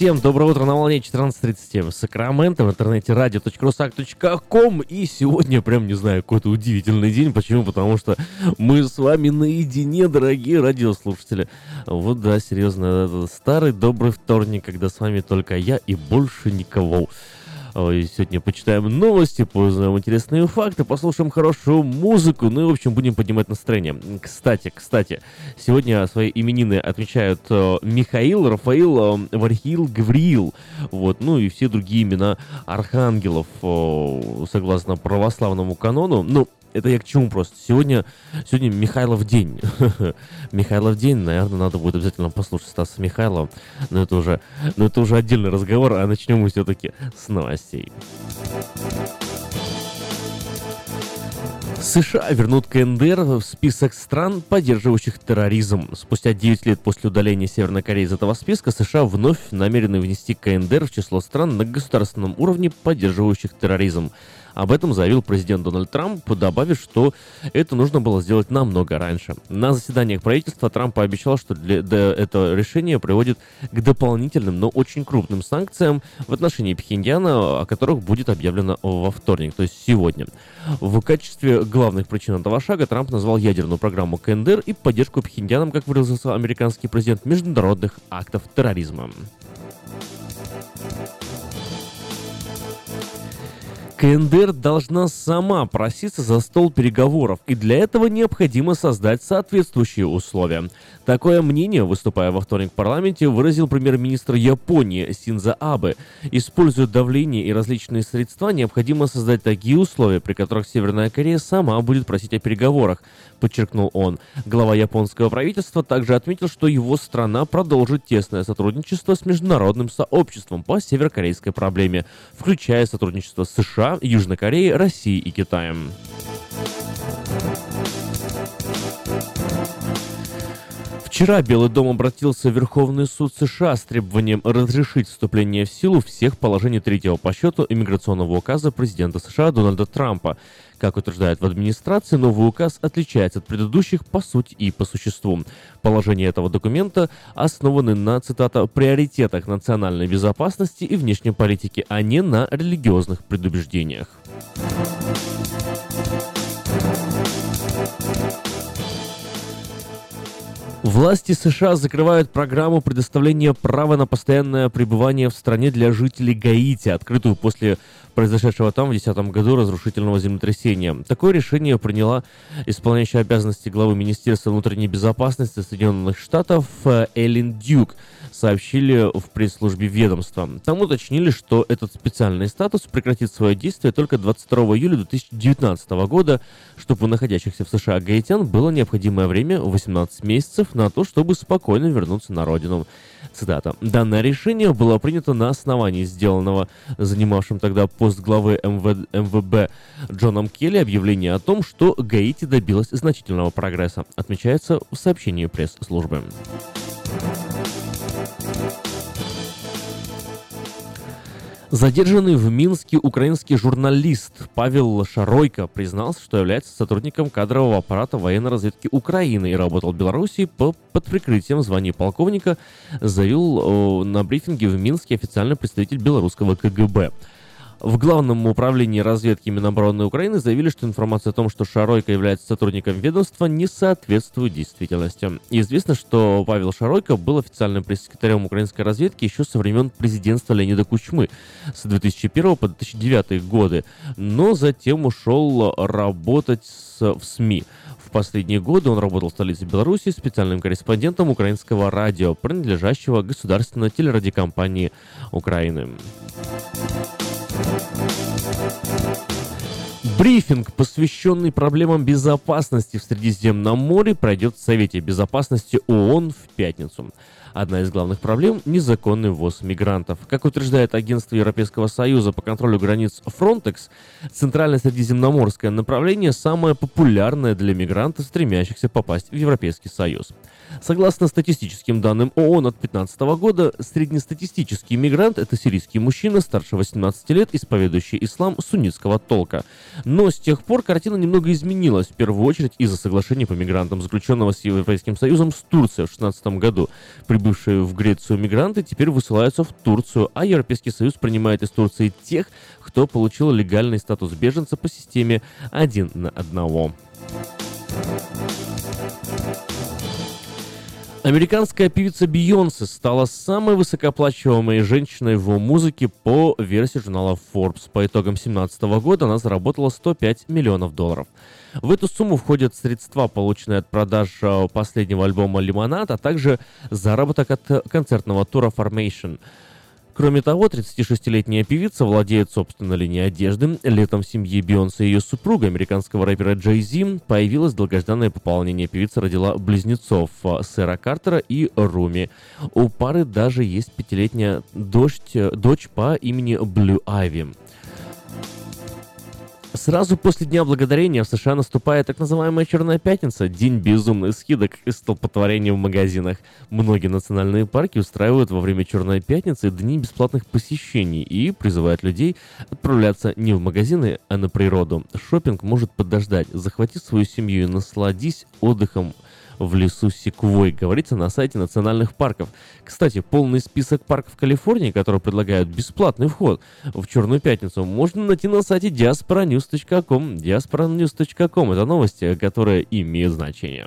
Всем, доброе утро на волне 14.37 в Сакраменто, в интернете radio.rusak.com И сегодня прям, не знаю, какой-то удивительный день, почему? Потому что мы с вами наедине, дорогие радиослушатели. Вот да, серьезно, старый добрый вторник, когда с вами только я и больше никого Сегодня почитаем новости, познаем интересные факты, послушаем хорошую музыку, ну и, в общем, будем поднимать настроение. Кстати, кстати, сегодня свои именины отмечают э, Михаил, Рафаил, э, Вархил, Гавриил, вот, ну и все другие имена архангелов, э, согласно православному канону. Ну, это я к чему просто? Сегодня, сегодня Михайлов день. Михайлов день, наверное, надо будет обязательно послушать Стаса Михайлова. Но это уже, но это уже отдельный разговор, а начнем мы все-таки с новостей. США вернут КНДР в список стран, поддерживающих терроризм. Спустя 9 лет после удаления Северной Кореи из этого списка, США вновь намерены внести КНДР в число стран на государственном уровне, поддерживающих терроризм. Об этом заявил президент Дональд Трамп, добавив, что это нужно было сделать намного раньше. На заседаниях правительства Трамп пообещал, что для, для это решение приводит к дополнительным, но очень крупным санкциям в отношении Пхеньяна, о которых будет объявлено во вторник, то есть сегодня. В качестве главных причин этого шага Трамп назвал ядерную программу КНДР и поддержку Пхеньянам, как выразился американский президент, международных актов терроризма. КНДР должна сама проситься за стол переговоров, и для этого необходимо создать соответствующие условия. Такое мнение, выступая во вторник в парламенте, выразил премьер-министр Японии Синза Абе. Используя давление и различные средства, необходимо создать такие условия, при которых Северная Корея сама будет просить о переговорах, подчеркнул он. Глава японского правительства также отметил, что его страна продолжит тесное сотрудничество с международным сообществом по северокорейской проблеме, включая сотрудничество с США, Южной Кореей, Россией и Китаем. Вчера Белый дом обратился в Верховный суд США с требованием разрешить вступление в силу всех положений третьего по счету иммиграционного указа президента США Дональда Трампа. Как утверждают в администрации, новый указ отличается от предыдущих по сути и по существу. Положения этого документа основаны на, цитата, «приоритетах национальной безопасности и внешней политики, а не на религиозных предубеждениях». Власти США закрывают программу предоставления права на постоянное пребывание в стране для жителей Гаити, открытую после произошедшего там в 2010 году разрушительного землетрясения. Такое решение приняла исполняющая обязанности главы Министерства внутренней безопасности Соединенных Штатов э, Эллен Дюк сообщили в пресс-службе ведомства. Там уточнили, что этот специальный статус прекратит свое действие только 22 июля 2019 года, чтобы у находящихся в США гаитян было необходимое время 18 месяцев на то, чтобы спокойно вернуться на родину. Цитата. «Данное решение было принято на основании сделанного занимавшим тогда пост главы МВ... МВБ Джоном Келли объявления о том, что Гаити добилась значительного прогресса», отмечается в сообщении пресс-службы. Задержанный в Минске украинский журналист Павел Шаройко признался, что является сотрудником кадрового аппарата военной разведки Украины и работал в Беларуси по, под прикрытием звания полковника, заявил на брифинге в Минске официальный представитель белорусского КГБ. В Главном управлении разведки Минобороны Украины заявили, что информация о том, что Шаройко является сотрудником ведомства, не соответствует действительности. Известно, что Павел Шаройко был официальным пресс-секретарем украинской разведки еще со времен президентства Леонида Кучмы с 2001 по 2009 годы, но затем ушел работать с, в СМИ. В последние годы он работал в столице Беларуси специальным корреспондентом украинского радио, принадлежащего государственной телерадиокомпании Украины. Брифинг, посвященный проблемам безопасности в Средиземном море, пройдет в Совете Безопасности ООН в пятницу. Одна из главных проблем – незаконный ввоз мигрантов. Как утверждает Агентство Европейского Союза по контролю границ Frontex, центрально-средиземноморское направление самое популярное для мигрантов, стремящихся попасть в Европейский Союз. Согласно статистическим данным ООН от 2015 года, среднестатистический мигрант – это сирийский мужчина старше 18 лет, исповедующий ислам суннитского толка. Но с тех пор картина немного изменилась, в первую очередь из-за соглашения по мигрантам, заключенного с Европейским Союзом с Турцией в 2016 году. Прибывшие в Грецию мигранты теперь высылаются в Турцию, а Европейский Союз принимает из Турции тех, кто получил легальный статус беженца по системе один на одного. Американская певица Бейонсе стала самой высокооплачиваемой женщиной в музыке по версии журнала Forbes. По итогам 2017 года она заработала 105 миллионов долларов. В эту сумму входят средства, полученные от продаж э, последнего альбома «Лимонад», а также заработок от концертного тура «Formation». Кроме того, 36-летняя певица владеет собственной линией одежды. Летом в семье Бейонсе и ее супруга, американского рэпера Джей Зи, появилось долгожданное пополнение. Певица родила близнецов э, Сэра Картера и Руми. У пары даже есть пятилетняя дочь, э, дочь по имени Блю Айви. Сразу после Дня Благодарения в США наступает так называемая Черная Пятница, день безумных скидок и столпотворения в магазинах. Многие национальные парки устраивают во время Черной Пятницы дни бесплатных посещений и призывают людей отправляться не в магазины, а на природу. Шопинг может подождать. Захвати свою семью и насладись отдыхом в лесу Секвой, говорится на сайте национальных парков. Кстати, полный список парков Калифорнии, которые предлагают бесплатный вход в Черную Пятницу, можно найти на сайте diasporanews.com. diasporanews.com – это новости, которые имеют значение.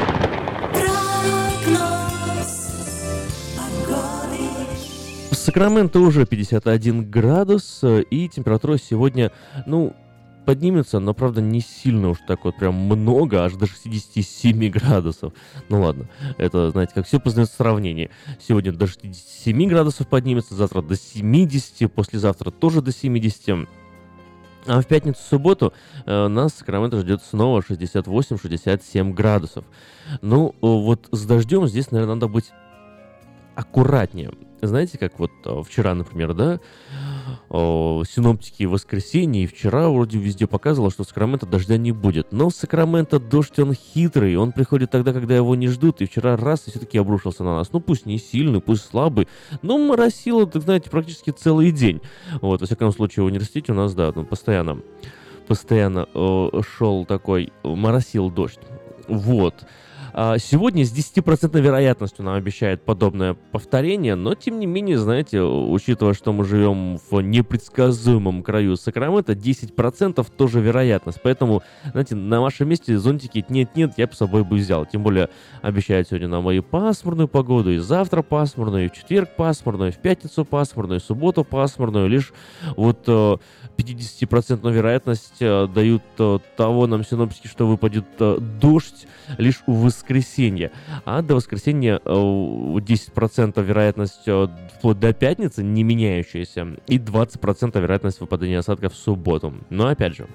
Сакраменто уже 51 градус, и температура сегодня, ну, поднимется, но, правда, не сильно уж так вот прям много, аж до 67 градусов. Ну ладно, это, знаете, как все познается в сравнении. Сегодня до 67 градусов поднимется, завтра до 70, послезавтра тоже до 70. А в пятницу-субботу э, нас Сакраменто ждет снова 68-67 градусов. Ну, вот с дождем здесь, наверное, надо быть аккуратнее знаете, как вот э, вчера, например, да, синоптики в воскресенье и вчера вроде везде показывало, что в Сакраменто дождя не будет. Но в Сакраменто дождь, он хитрый, он приходит тогда, когда его не ждут, и вчера раз и все-таки обрушился на нас. Ну, пусть не сильный, пусть слабый, но моросило, так знаете, практически целый день. Вот, во всяком случае, в университете у нас, да, ну, постоянно, постоянно э, шел такой, моросил дождь. Вот. А, сегодня с 10% вероятностью нам обещает подобное повторение, но тем не менее, знаете, учитывая, что мы живем в непредсказуемом краю Сакрамента, 10% тоже вероятность. Поэтому, знаете, на вашем месте зонтики нет-нет, я бы с собой бы взял. Тем более обещают сегодня нам и пасмурную погоду, и завтра пасмурную, и в четверг пасмурную, и в пятницу пасмурную, и в субботу пасмурную. Лишь вот 50% э, вероятность э, дают э, того нам синоптики, что выпадет дождь лишь у высоты воскресенье. А до воскресенья 10% э, вероятность э, вплоть до пятницы не меняющаяся. И 20% вероятность выпадения осадков в субботу. Но опять же,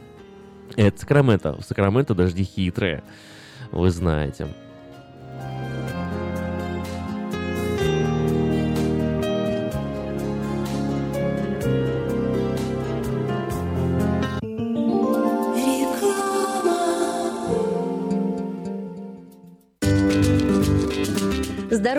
это Сакраменто. В Сакраменто дожди хитрые. Вы знаете.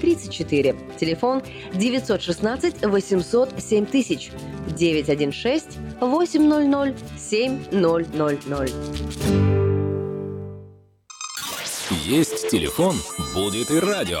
34. Телефон 916 800 7000 916 800 7000. Есть телефон, будет и радио.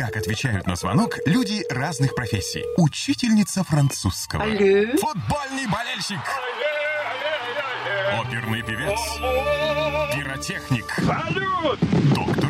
Как отвечают на звонок люди разных профессий. Учительница французского. Алле. Футбольный болельщик. Алле, алле, алле. Оперный певец. Алло. Пиротехник. Салют! Доктор.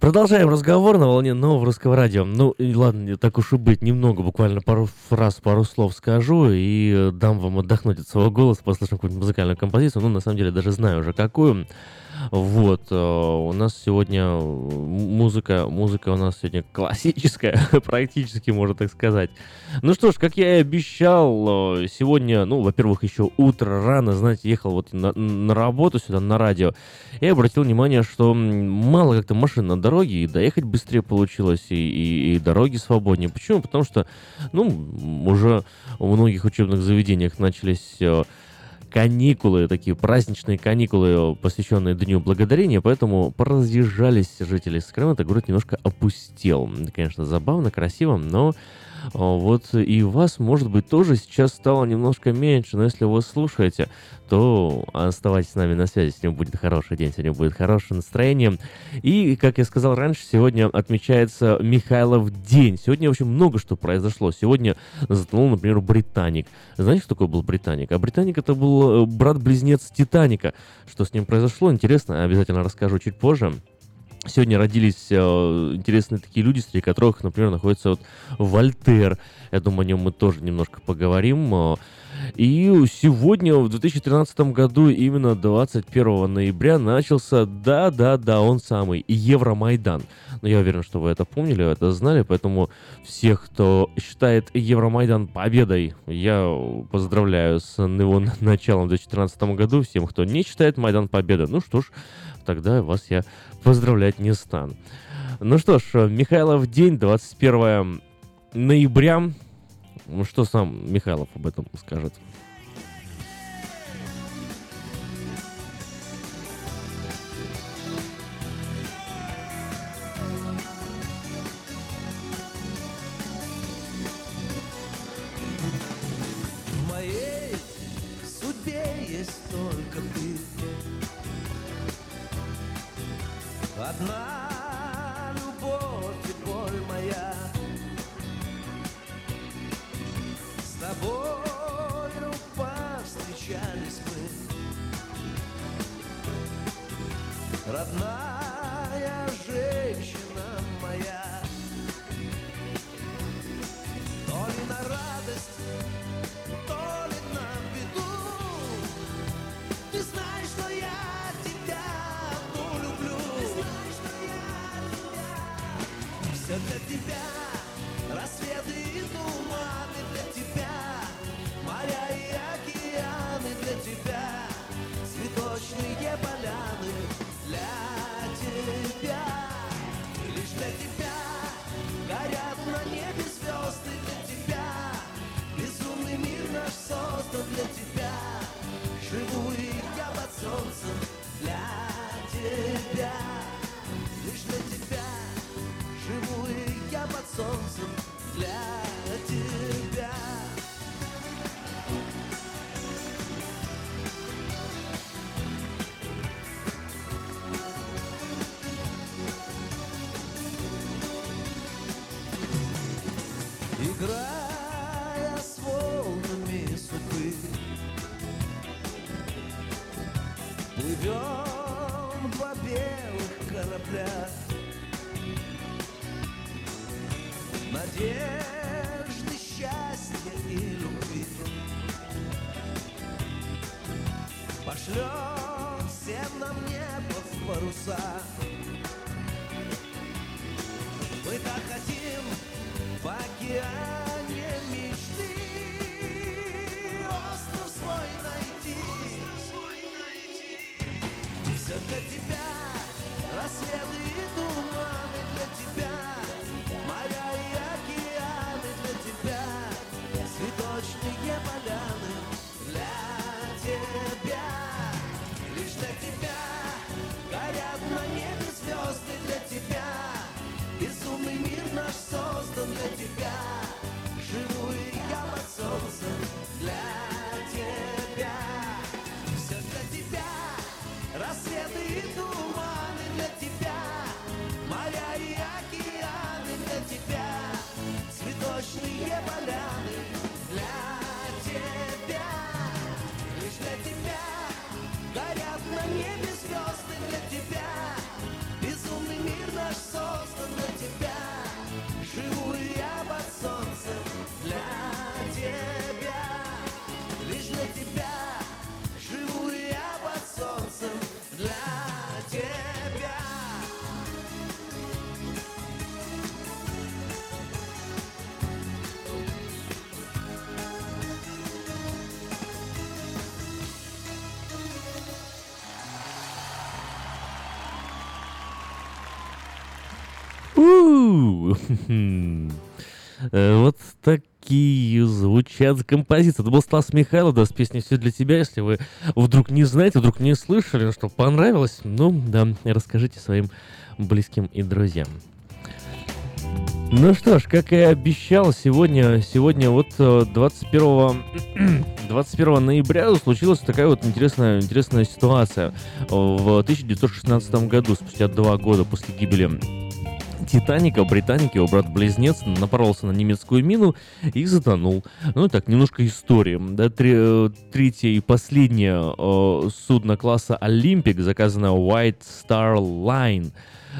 Продолжаем разговор на волне нового русского радио. Ну, и ладно, так уж и быть, немного, буквально пару фраз, пару слов скажу и э, дам вам отдохнуть от своего голоса, послушаем какую-нибудь музыкальную композицию. Ну, на самом деле, даже знаю уже какую. Вот, э, у нас сегодня музыка, музыка у нас сегодня классическая, практически, можно так сказать. Ну что ж, как я и обещал, э, сегодня, ну, во-первых, еще утро рано, знаете, ехал вот на, на работу сюда, на радио, и обратил внимание, что мало как-то машин на дороге, и доехать быстрее получилось, и, и, и дороги свободнее. Почему? Потому что, ну, уже у многих учебных заведениях начались э, каникулы, такие праздничные каникулы, посвященные Дню Благодарения, поэтому поразъезжались жители Сакрамента, город немножко опустел. Конечно, забавно, красиво, но вот и вас, может быть, тоже сейчас стало немножко меньше, но если вы слушаете, то оставайтесь с нами на связи, сегодня будет хороший день, сегодня будет хорошее настроение. И, как я сказал раньше, сегодня отмечается Михайлов день. Сегодня очень много что произошло. Сегодня затонул, например, Британик. Знаете, что такое был Британик? А Британик это был э, брат-близнец Титаника. Что с ним произошло, интересно, обязательно расскажу чуть позже. Сегодня родились э, интересные такие люди, среди которых, например, находится вот Вольтер. Я думаю, о нем мы тоже немножко поговорим. Э, и сегодня, в 2013 году, именно 21 ноября, начался, да-да-да, он самый, Евромайдан. Но я уверен, что вы это помнили, это знали, поэтому всех, кто считает Евромайдан победой, я поздравляю с его началом в 2014 году. Всем, кто не считает Майдан победой, ну что ж, тогда вас я поздравлять не стану. Ну что ж, Михайлов день, 21 ноября. Что сам Михайлов об этом скажет? Пошлем всем нам небо в паруса для тебя Живу я под солнцем для тебя Все для тебя Рассветы и туманы для тебя Моря и океаны для тебя Цветочные поляны для тебя Лишь для тебя Горят на небе звезды для тебя звучат композиции. Это был Стас Михайлов, да, с песней «Все для тебя». Если вы вдруг не знаете, вдруг не слышали, что понравилось, ну, да, расскажите своим близким и друзьям. Ну что ж, как и обещал, сегодня, сегодня вот э, 21, 21 ноября случилась такая вот интересная, интересная ситуация. В 1916 году, спустя два года после гибели Титаника, британики, его брат-близнец, напоролся на немецкую мину и затонул. Ну так, немножко истории. Да, три- э, третье и последнее э, судно класса Олимпик, заказанное White Star Line,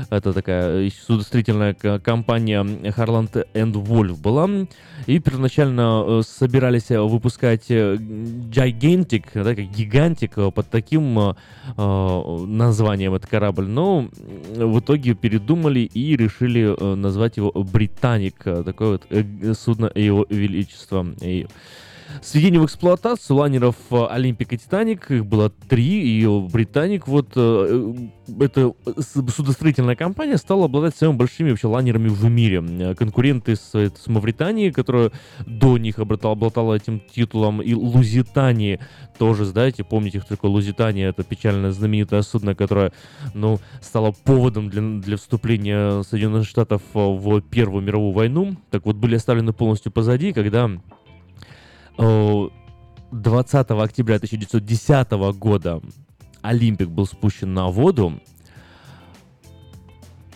это такая э, судостроительная компания Harland and Wolff была. И первоначально э, собирались э, выпускать э, Gigantic, да, как гигантик, э, под таким э, э, названием этот корабль. Но м, в итоге передумали и решили э, назвать его Британик. э, Такое вот э, судно его величества. И с введением в эксплуатацию лайнеров э, Олимпик и Титаник, их было три, и Британик, вот э, э, эта судостроительная компания стала обладать самыми большими вообще лайнерами в мире. Конкуренты с, с Мавританией, которая до них обладала, обладала этим титулом, и Лузитании тоже, знаете, помните, кто такой Лузитания, это печально знаменитое судно, которое, ну, стало поводом для, для вступления Соединенных Штатов в Первую мировую войну. Так вот, были оставлены полностью позади, когда 20 октября 1910 года Олимпик был спущен на воду.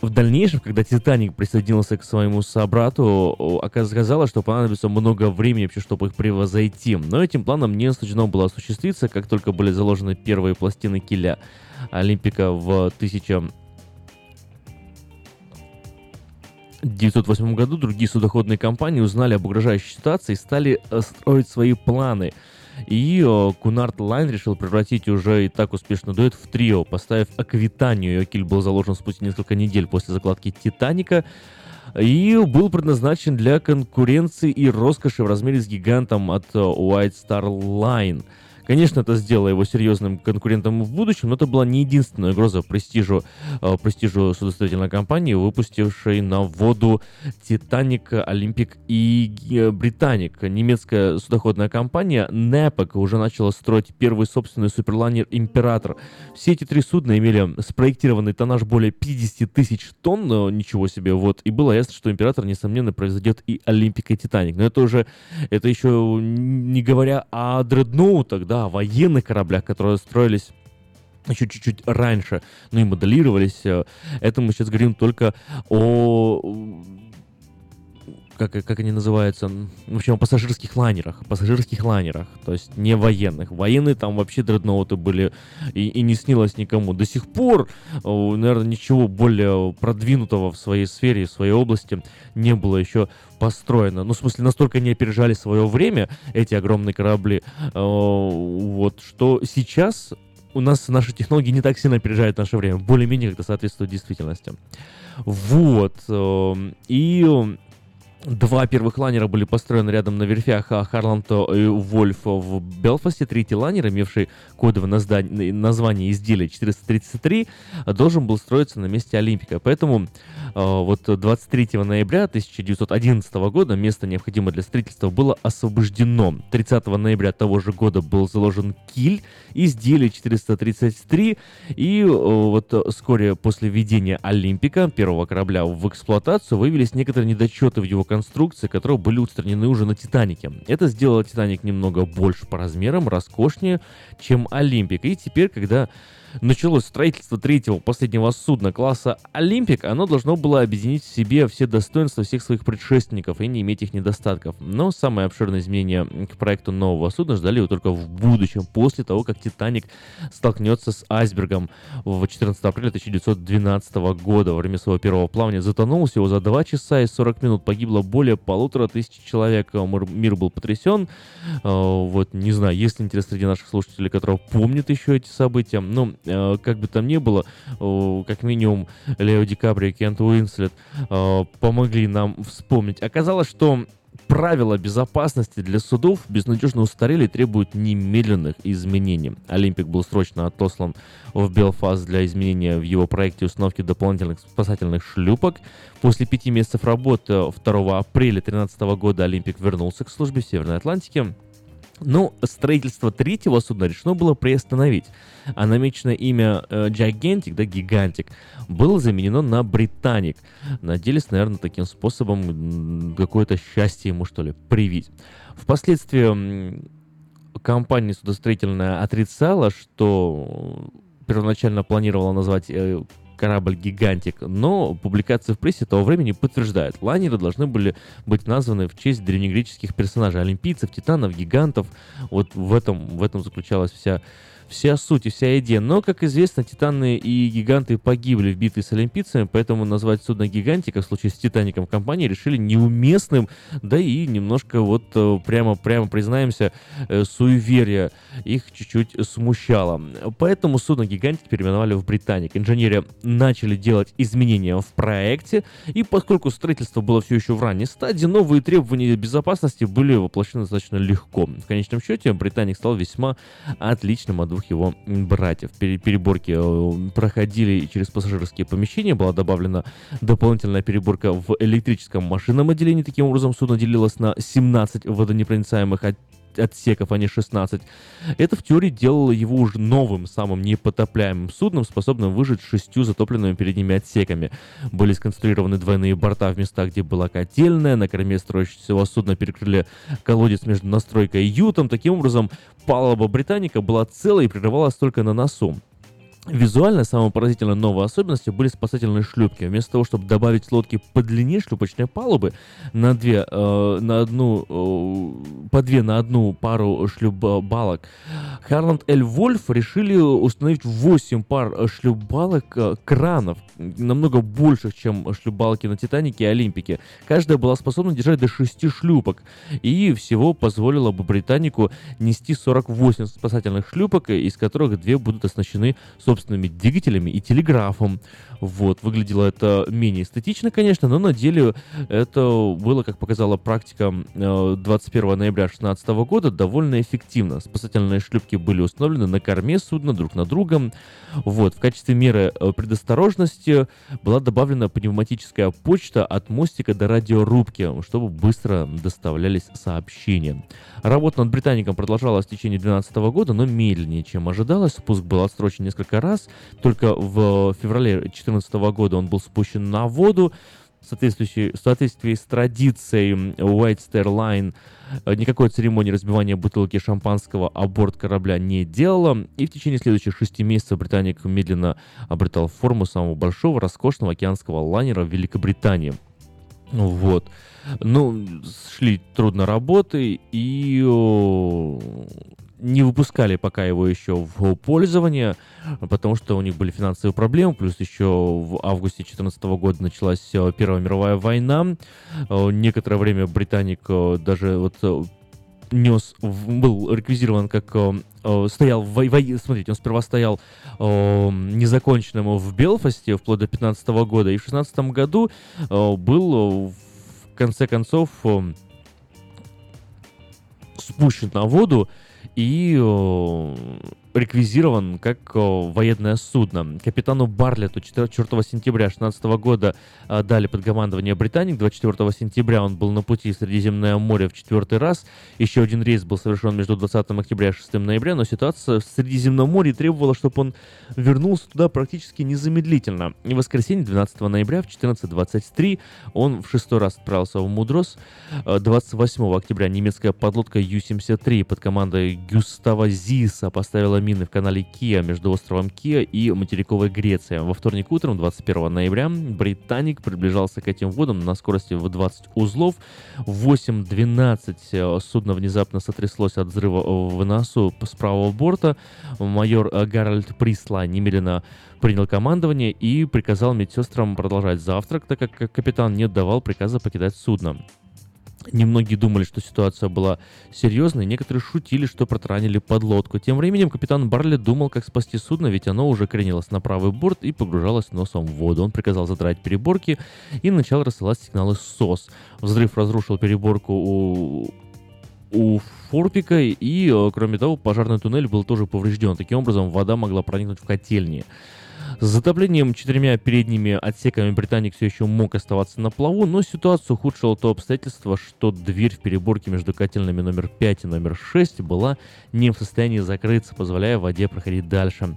В дальнейшем, когда Титаник присоединился к своему собрату, оказалось, что понадобится много времени вообще, чтобы их превозойти. Но этим планом не суждено было осуществиться, как только были заложены первые пластины киля Олимпика в 1000 1908 году другие судоходные компании узнали об угрожающей ситуации и стали э, строить свои планы. И э, Кунард Лайн решил превратить уже и так успешный дуэт в трио, поставив Аквитанию. Ее киль был заложен спустя несколько недель после закладки Титаника. И был предназначен для конкуренции и роскоши в размере с гигантом от э, White Star Line. Конечно, это сделало его серьезным конкурентом в будущем, но это была не единственная угроза престижу, э, престижу судостроительной компании, выпустившей на воду Титаник, Олимпик и э, Британик. Немецкая судоходная компания Непек уже начала строить первый собственный суперлайнер Император. Все эти три судна имели спроектированный тоннаж более 50 тысяч тонн, но ничего себе, вот. И было ясно, что Император, несомненно, произойдет и Олимпик, и Титаник. Но это уже, это еще не говоря о дредноутах, да, о военных кораблях, которые строились еще чуть-чуть раньше, ну и моделировались. э, Это мы сейчас говорим только о как, как они называются, в общем, о пассажирских лайнерах, пассажирских лайнерах, то есть не военных. Военные там вообще дредноуты были, и, и не снилось никому. До сих пор, наверное, ничего более продвинутого в своей сфере, в своей области не было еще построено. Ну, в смысле, настолько не опережали свое время эти огромные корабли, вот, что сейчас у нас наши технологии не так сильно опережают наше время, более-менее как-то соответствуют действительности. Вот, и Два первых лайнера были построены рядом на верфях а, Харланд и Вольф в Белфасте. Третий лайнер, имевший кодовое название изделия 433, должен был строиться на месте Олимпика. Поэтому э, вот 23 ноября 1911 года место, необходимое для строительства, было освобождено. 30 ноября того же года был заложен киль изделия 433, и э, вот вскоре после введения Олимпика, первого корабля, в эксплуатацию, выявились некоторые недочеты в его конструкции, которые были устранены уже на Титанике. Это сделало Титаник немного больше по размерам, роскошнее, чем Олимпик. И теперь, когда началось строительство третьего последнего судна класса «Олимпик», оно должно было объединить в себе все достоинства всех своих предшественников и не иметь их недостатков. Но самые обширные изменения к проекту нового судна ждали его только в будущем, после того, как «Титаник» столкнется с айсбергом в 14 апреля 1912 года. Во время своего первого плавания затонул всего за 2 часа и 40 минут. Погибло более полутора тысяч человек. Мир был потрясен. Вот, не знаю, есть ли интерес среди наших слушателей, которые помнят еще эти события. Но Э, как бы там ни было, как минимум Лео Ди Каприо и Кент Уинслет э, помогли нам вспомнить. Оказалось, что правила безопасности для судов безнадежно устарели и требуют немедленных изменений. Олимпик был срочно отослан в Белфаст для изменения в его проекте установки дополнительных спасательных шлюпок. После пяти месяцев работы 2 апреля 2013 года Олимпик вернулся к службе в Северной Атлантике но строительство третьего судна решено было приостановить, а намеченное имя э, Gigantic, да, Гигантик, было заменено на Британик. Надеялись, наверное, таким способом какое-то счастье ему, что ли, привить. Впоследствии компания судостроительная отрицала, что первоначально планировала назвать э, корабль «Гигантик», но публикации в прессе того времени подтверждают, лайнеры должны были быть названы в честь древнегреческих персонажей, олимпийцев, титанов, гигантов. Вот в этом, в этом заключалась вся вся суть и вся идея. Но, как известно, Титаны и Гиганты погибли в битве с Олимпийцами, поэтому назвать судно Гигантика в случае с Титаником компании решили неуместным, да и немножко вот э, прямо, прямо признаемся, э, суеверие их чуть-чуть смущало. Поэтому судно Гигантик переименовали в Британик. Инженеры начали делать изменения в проекте, и поскольку строительство было все еще в ранней стадии, новые требования безопасности были воплощены достаточно легко. В конечном счете, Британик стал весьма отличным от двух его братьев. Переборки э, проходили через пассажирские помещения, была добавлена дополнительная переборка в электрическом машинном отделении. Таким образом, судно делилось на 17 водонепроницаемых отсеков, а не 16. Это в теории делало его уже новым, самым непотопляемым судном, способным выжить шестью затопленными передними отсеками. Были сконструированы двойные борта в местах, где была котельная, на корме строящегося судна перекрыли колодец между настройкой и ютом. Таким образом, палуба Британика была целой и прерывалась только на носу. Визуально самой поразительной новой особенностью были спасательные шлюпки. Вместо того, чтобы добавить лодки по длине шлюпочной палубы на две, э, на одну, э, по две на одну пару шлюпбалок, Харланд Эль Вольф решили установить 8 пар шлюпбалок э, кранов, намного больших, чем шлюпбалки на Титанике и Олимпике. Каждая была способна держать до 6 шлюпок, и всего позволило бы Британику нести 48 спасательных шлюпок, из которых две будут оснащены собственными собственными двигателями и телеграфом. Вот, выглядело это менее эстетично, конечно, но на деле это было, как показала практика 21 э, ноября 2016 года, довольно эффективно. Спасательные шлюпки были установлены на корме судна друг на друга. Вот, в качестве меры э, предосторожности была добавлена пневматическая почта от мостика до радиорубки, чтобы быстро доставлялись сообщения. Работа над Британиком продолжалась в течение 2012 года, но медленнее, чем ожидалось. Спуск был отсрочен несколько раз. Только в феврале 2014 года он был спущен на воду. В соответствии, в соответствии с традицией White Star Line э, никакой церемонии разбивания бутылки шампанского о борт корабля не делала, и в течение следующих шести месяцев Британик медленно обретал форму самого большого, роскошного океанского лайнера в Великобритании. Вот. Ну, шли трудно работы, и не выпускали пока его еще в пользование, потому что у них были финансовые проблемы, плюс еще в августе 2014 года началась э, Первая мировая война. Э, некоторое время Британик э, даже вот нес, был реквизирован как стоял в войне, смотрите, он сперва стоял э, незаконченным в Белфасте вплоть до 15 года, и в 16 году был в конце концов спущен на воду и реквизирован как э, военное судно. Капитану Барлету 4 сентября 2016 года э, дали под командование «Британик». 24 сентября он был на пути в Средиземное море в четвертый раз. Еще один рейс был совершен между 20 октября и 6 ноября, но ситуация в Средиземном море требовала, чтобы он вернулся туда практически незамедлительно. И в воскресенье 12 ноября в 14.23 он в шестой раз отправился в Мудрос. 28 октября немецкая подлодка Ю-73 под командой Гюстава Зиса поставила мины в канале Кия между островом Кия и материковой Грецией. Во вторник утром, 21 ноября, «Британик» приближался к этим водам на скорости в 20 узлов. В 8.12 э, судно внезапно сотряслось от взрыва в носу с правого борта. Майор э, Гарольд Присла немедленно принял командование и приказал медсестрам продолжать завтрак, так как капитан не отдавал приказа покидать судно. Немногие думали, что ситуация была серьезной, некоторые шутили, что протаранили подлодку. Тем временем капитан Барли думал, как спасти судно, ведь оно уже кренилось на правый борт и погружалось носом в воду. Он приказал задрать переборки и начал рассылать сигналы СОС. Взрыв разрушил переборку у у Форпика, и, э, кроме того, пожарный туннель был тоже поврежден. Таким образом, вода могла проникнуть в котельни. С затоплением четырьмя передними отсеками «Британик» все еще мог оставаться на плаву, но ситуацию ухудшило то обстоятельство, что дверь в переборке между котельными номер 5 и номер 6 была не в состоянии закрыться, позволяя воде проходить дальше.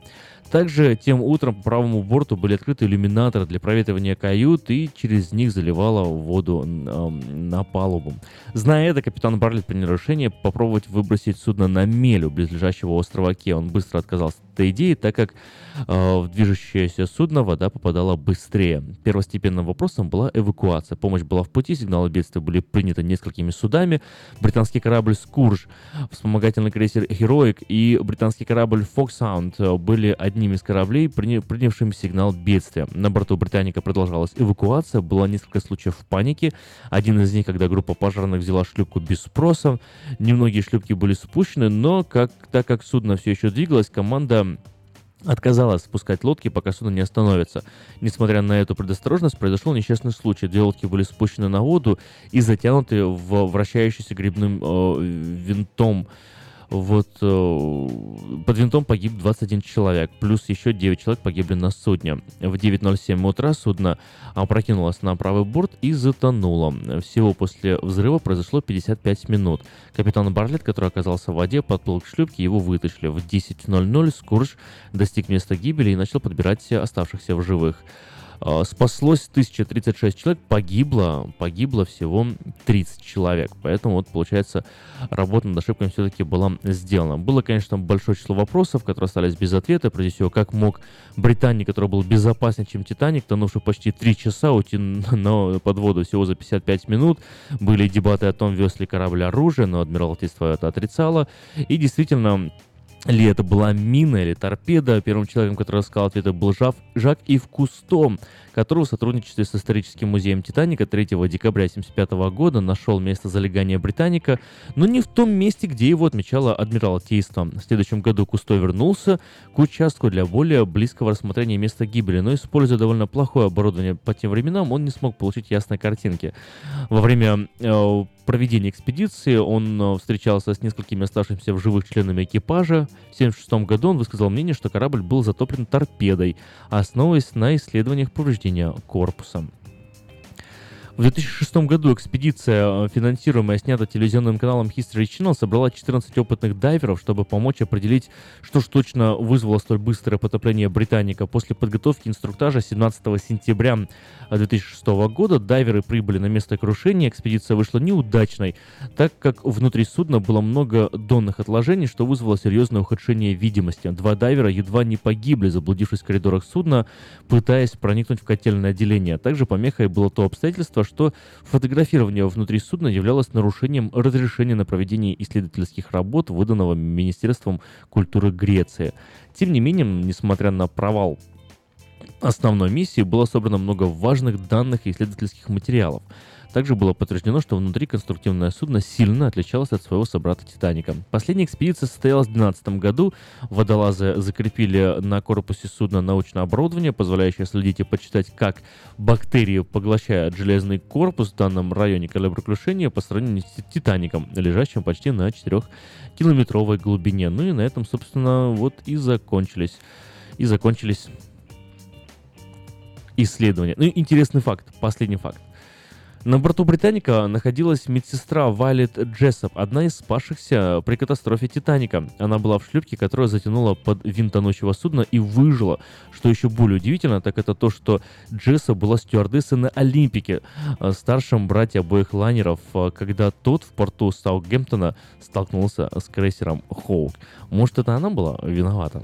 Также тем утром по правому борту были открыты иллюминаторы для проветривания кают, и через них заливало воду на палубу. Зная это, капитан Барлет принял решение попробовать выбросить судно на мель у близлежащего острова Ке. Он быстро отказался от этой идеи, так как э, в движущееся судно вода попадала быстрее. Первостепенным вопросом была эвакуация. Помощь была в пути, сигналы бедствия были приняты несколькими судами. Британский корабль «Скурж», вспомогательный крейсер «Героик» и британский корабль «Фоксаунд» были одними одним из кораблей, принявшим сигнал бедствия. На борту «Британика» продолжалась эвакуация, было несколько случаев паники. Один из них, когда группа пожарных взяла шлюпку без спроса. Немногие шлюпки были спущены, но как, так как судно все еще двигалось, команда отказалась спускать лодки, пока судно не остановится. Несмотря на эту предосторожность, произошел несчастный случай. Две лодки были спущены на воду и затянуты в вращающийся грибным э, винтом вот э, под винтом погиб 21 человек, плюс еще 9 человек погибли на судне. В 9.07 утра судно опрокинулось на правый борт и затонуло. Всего после взрыва произошло 55 минут. Капитан Барлет, который оказался в воде, подплыл к шлюпке, его вытащили. В 10.00 Скурж достиг места гибели и начал подбирать оставшихся в живых. А, спаслось 1036 человек, погибло, погибло всего 30 человек. Поэтому вот, получается, работа над ошибками все-таки была сделана. Было, конечно, большое число вопросов, которые остались без ответа. Прежде всего, как мог Британия, который был безопаснее, чем Титаник, тонувший почти 3 часа, уйти на, под воду всего за 55 минут. Были дебаты о том, вез ли корабль оружие, но Адмиралтейство это отрицало. И действительно, ли это была мина или торпеда. Первым человеком, который рассказал ответы, был Жак, Жак Ив Кусто, который в сотрудничестве с историческим музеем Титаника 3 декабря 1975 года нашел место залегания Британика, но не в том месте, где его отмечало Адмиралтейство. В следующем году Кусто вернулся к участку для более близкого рассмотрения места гибели, но используя довольно плохое оборудование по тем временам, он не смог получить ясной картинки. Во время э, проведения экспедиции он э, встречался с несколькими оставшимися в живых членами экипажа. В 1976 году он высказал мнение, что корабль был затоплен торпедой, основываясь на исследованиях повреждения корпуса. В 2006 году экспедиция, э, финансируемая снята телевизионным каналом History Channel, собрала 14 опытных дайверов, чтобы помочь определить, что ж точно вызвало столь быстрое потопление Британика. После подготовки инструктажа 17 сентября 2006 года дайверы прибыли на место крушения. Экспедиция вышла неудачной, так как внутри судна было много донных отложений, что вызвало серьезное ухудшение видимости. Два дайвера едва не погибли, заблудившись в коридорах судна, пытаясь проникнуть в котельное отделение. Также помехой было то обстоятельство, что фотографирование внутри судна являлось нарушением разрешения на проведение исследовательских работ, выданного Министерством культуры Греции. Тем не менее, несмотря на провал основной миссии было собрано много важных данных и исследовательских материалов. Также было подтверждено, что внутри конструктивное судно сильно отличалось от своего собрата «Титаника». Последняя экспедиция состоялась в 2012 году. Водолазы закрепили на корпусе судна научное оборудование, позволяющее следить и почитать, как бактерии поглощают железный корпус в данном районе кораблекрушения по сравнению с «Титаником», лежащим почти на 4-километровой глубине. Ну и на этом, собственно, вот и закончились. И закончились исследования. Ну, интересный факт, последний факт. На борту «Британика» находилась медсестра Вайлет Джессоп, одна из спасшихся при катастрофе «Титаника». Она была в шлюпке, которая затянула под винт тонущего судна и выжила. Что еще более удивительно, так это то, что Джессоп была стюардессой на Олимпике, э, старшем брате обоих лайнеров, э, когда тот в порту Саутгемптона столкнулся с крейсером «Хоук». Может, это она была виновата?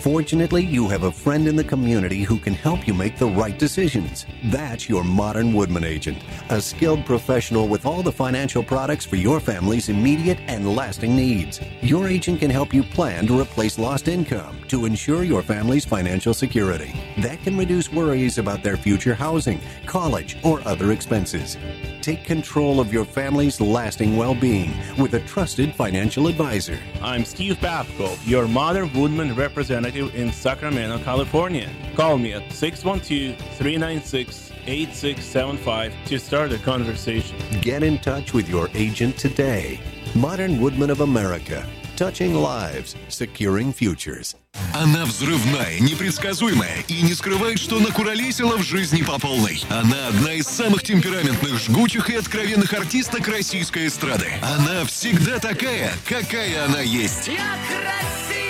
Fortunately, you have a friend in the community who can help you make the right decisions. That's your modern Woodman agent, a skilled professional with all the financial products for your family's immediate and lasting needs. Your agent can help you plan to replace lost income to ensure your family's financial security. That can reduce worries about their future housing, college, or other expenses. Take control of your family's lasting well being with a trusted financial advisor. I'm Steve Babko, your Modern Woodman representative in Sacramento, California. Call me at 612 396 8675 to start a conversation. Get in touch with your agent today. Modern Woodman of America. Touching lives, securing futures. Она взрывная, непредсказуемая и не скрывает, что накуролесила в жизни по полной. Она одна из самых темпераментных, жгучих и откровенных артисток российской эстрады. Она всегда такая, какая она есть. Я красивая!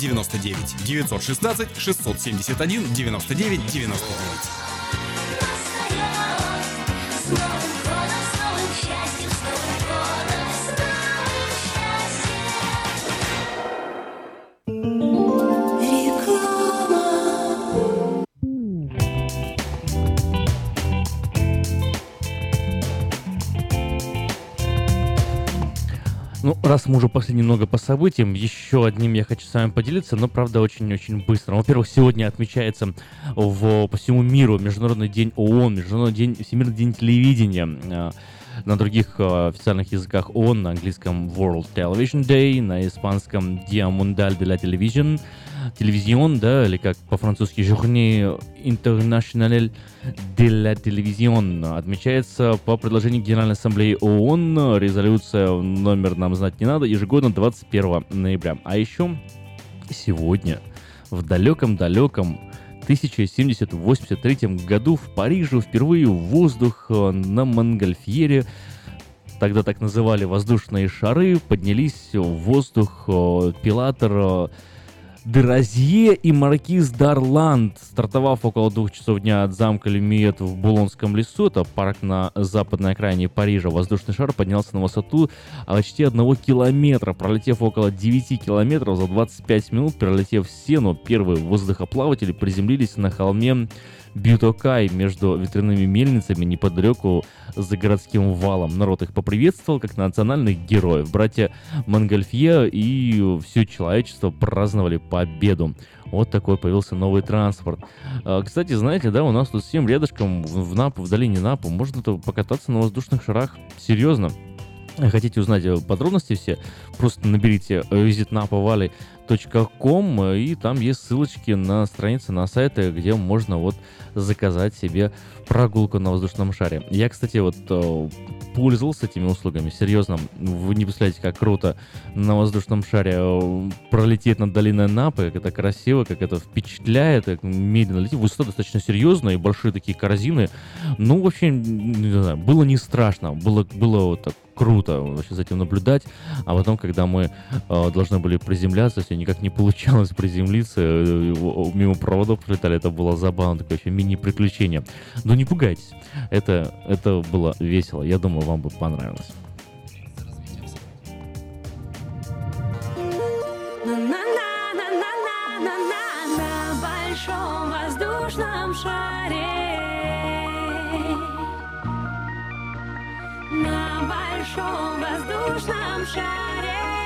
99 916 671 99 99. Ну, раз мы уже пошли немного по событиям, еще одним я хочу с вами поделиться, но, правда, очень-очень быстро. Во-первых, сегодня отмечается в, по всему миру Международный день ООН, Международный день, Всемирный день телевидения. э, На других э, официальных языках ООН, на английском World Television Day, на испанском Dia Mundial de la Television, телевизион, да, или как по-французски Journée Internationale de la Télévision, отмечается по предложению Генеральной Ассамблеи ООН, резолюция номер нам знать не надо, ежегодно 21 ноября. А еще сегодня, в далеком-далеком 1783 году в Париже впервые в воздух на Монгольфьере тогда так называли воздушные шары, поднялись в воздух э, пилатор э, Деразье и маркиз Дарланд, стартовав около двух часов дня от замка Люмиет в Булонском лесу, это парк на западной окраине Парижа, воздушный шар поднялся на высоту а, почти одного километра, пролетев около 9 километров за 25 минут, пролетев стену, первые воздухоплаватели приземлились на холме Бютокай между ветряными мельницами неподалеку за городским валом. Народ их поприветствовал как национальных героев. Братья Монгольфье и все человечество праздновали победу. Вот такой появился новый транспорт. А, Кстати, знаете, да, у нас тут всем рядышком в Напу, в долине Напу, можно покататься на воздушных шарах. Серьезно. Хотите узнать э, подробности все, просто наберите visitnapavalley.com э, и там есть ссылочки на страницы, на сайты, где можно вот заказать себе прогулку на воздушном шаре. Я, кстати, вот э, пользовался этими услугами, серьезно, вы не представляете, как круто на воздушном шаре э, пролететь над долиной Напы, как это красиво, как это впечатляет, как медленно летит. Высота достаточно серьезная и большие такие корзины. Ну, вообще, не знаю, было не страшно, было, было вот так круто вообще за этим наблюдать. А потом, когда мы э, должны были приземляться, все никак не получалось приземлиться, э, мимо проводов пролетали, это было забавно, такое вообще мини-приключение. Но не пугайтесь, это, это было весело, я думаю, вам бы понравилось. Воздушном шаре. Большом воздушном шаре.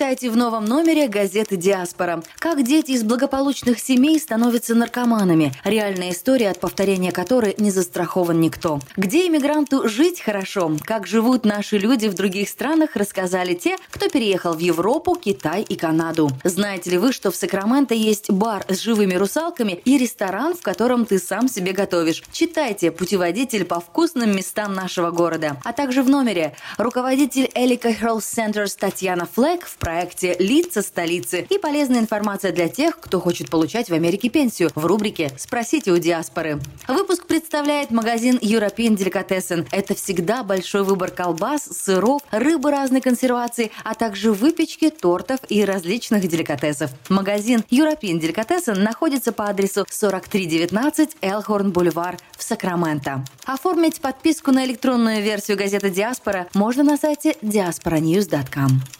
Читайте в новом номере газеты «Диаспора». Как дети из благополучных семей становятся наркоманами. Реальная история, от повторения которой не застрахован никто. Где иммигранту жить хорошо? Как живут наши люди в других странах, рассказали те, кто переехал в Европу, Китай и Канаду. Знаете ли вы, что в Сакраменто есть бар с живыми русалками и ресторан, в котором ты сам себе готовишь? Читайте «Путеводитель по вкусным местам нашего города». А также в номере руководитель Элика Health Centers Татьяна Флэк в проекте «Лица столицы» и полезная информация для тех, кто хочет получать в Америке пенсию в рубрике «Спросите у диаспоры». Выпуск представляет магазин European Delicatessen. Это всегда большой выбор колбас, сыров, рыбы разной консервации, а также выпечки, тортов и различных деликатесов. Магазин European Delicatessen находится по адресу 4319 Элхорн Бульвар в Сакраменто. Оформить подписку на электронную версию газеты «Диаспора» можно на сайте diasporanews.com.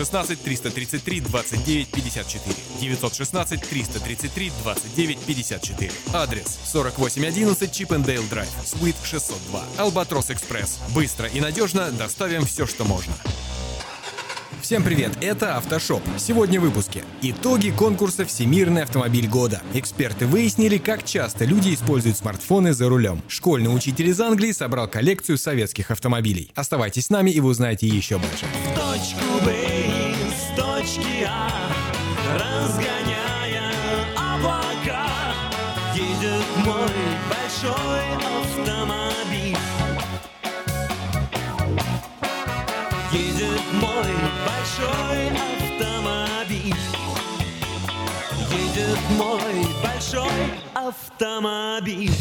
916 333 29 54. 916 333 29 54. Адрес 4811 Чипендейл Драйв, Суит 602. Албатрос Экспресс. Быстро и надежно доставим все, что можно. Всем привет, это Автошоп. Сегодня в выпуске. Итоги конкурса «Всемирный автомобиль года». Эксперты выяснили, как часто люди используют смартфоны за рулем. Школьный учитель из Англии собрал коллекцию советских автомобилей. Оставайтесь с нами и вы узнаете еще больше. точку Б точки А, разгоняя облака, едет мой большой автомобиль. Едет мой большой автомобиль. Едет мой большой автомобиль.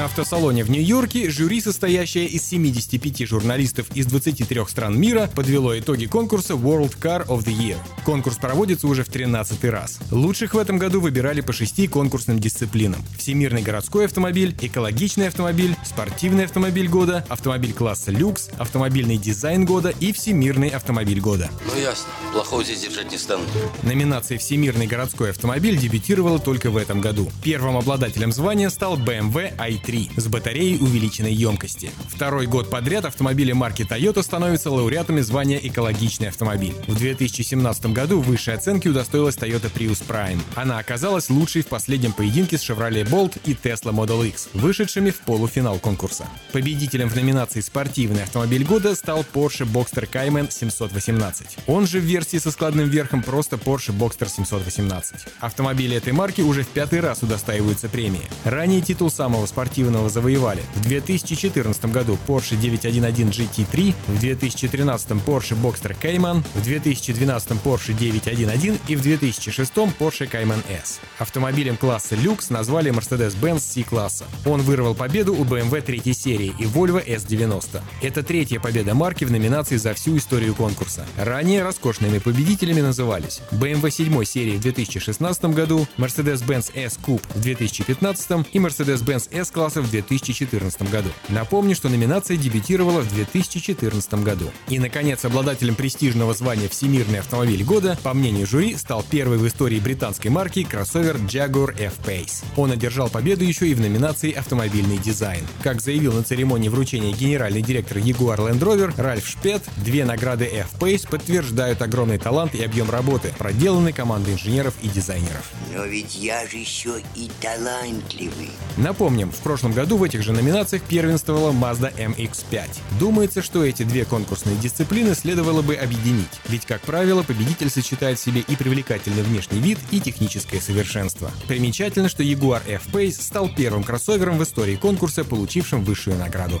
На автосалоне в Нью-Йорке жюри, состоящее из 75 журналистов из 23 стран мира, подвело итоги конкурса World Car of the Year. Конкурс проводится уже в 13 раз. Лучших в этом году выбирали по шести конкурсным дисциплинам. Всемирный городской автомобиль, экологичный автомобиль, спортивный автомобиль года, автомобиль класса люкс, автомобильный дизайн года и всемирный автомобиль года. Ну ясно, плохого здесь держать не стану. Номинация «Всемирный городской автомобиль» дебютировала только в этом году. Первым обладателем звания стал BMW i3 с батареей увеличенной емкости. Второй год подряд автомобили марки Toyota становятся лауреатами звания «Экологичный автомобиль». В 2017 году высшей оценки удостоилась Toyota Prius Prime. Она оказалась лучшей в последнем поединке с Chevrolet Bolt и Tesla Model X, вышедшими в полуфинал конкурса. Победителем в номинации «Спортивный автомобиль года» стал Porsche Boxster Cayman 718. Он же в версии со складным верхом просто Porsche Boxster 718. Автомобили этой марки уже в пятый раз удостаиваются премии. Ранее титул самого спортивного завоевали в 2014 году Porsche 911 GT3, в 2013 Porsche Boxster Cayman, в 2012 Porsche 911 и в 2006 Porsche Cayman S. Автомобилем класса люкс назвали Mercedes-Benz C-класса. Он вырвал победу у BMW третьей серии и Volvo S90. Это третья победа марки в номинации за всю историю конкурса. Ранее роскошными победителями назывались BMW 7 серии в 2016 году, Mercedes-Benz S-Coupe в 2015 и Mercedes-Benz S-класса в 2014 году. Напомню, что номинация дебютировала в 2014 году. И, наконец, обладателем престижного звания «Всемирный автомобиль года», по мнению жюри, стал первый в истории британской марки кроссовер Jaguar F-Pace. Он одержал победу еще и в номинации «Автомобильный дизайн». Как заявил на церемонии вручения генеральный директор Jaguar Land Rover Ральф Шпет, две награды F-Pace подтверждают огромный талант и объем работы, проделанный командой инженеров и дизайнеров. Но ведь я же еще и талантливый. Напомним, в прошлом году в этих же номинациях первенствовала Mazda MX-5. Думается, что эти две конкурсные дисциплины следовало бы объединить, ведь, как правило, победитель сочетает в себе и привлекательный внешний вид, и техническое совершенство. Примечательно, что Jaguar F-Pace стал первым кроссовером в истории конкурса, получившим высшую награду.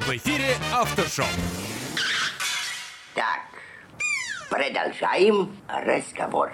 В эфире Автошоу. Так, продолжаем разговор.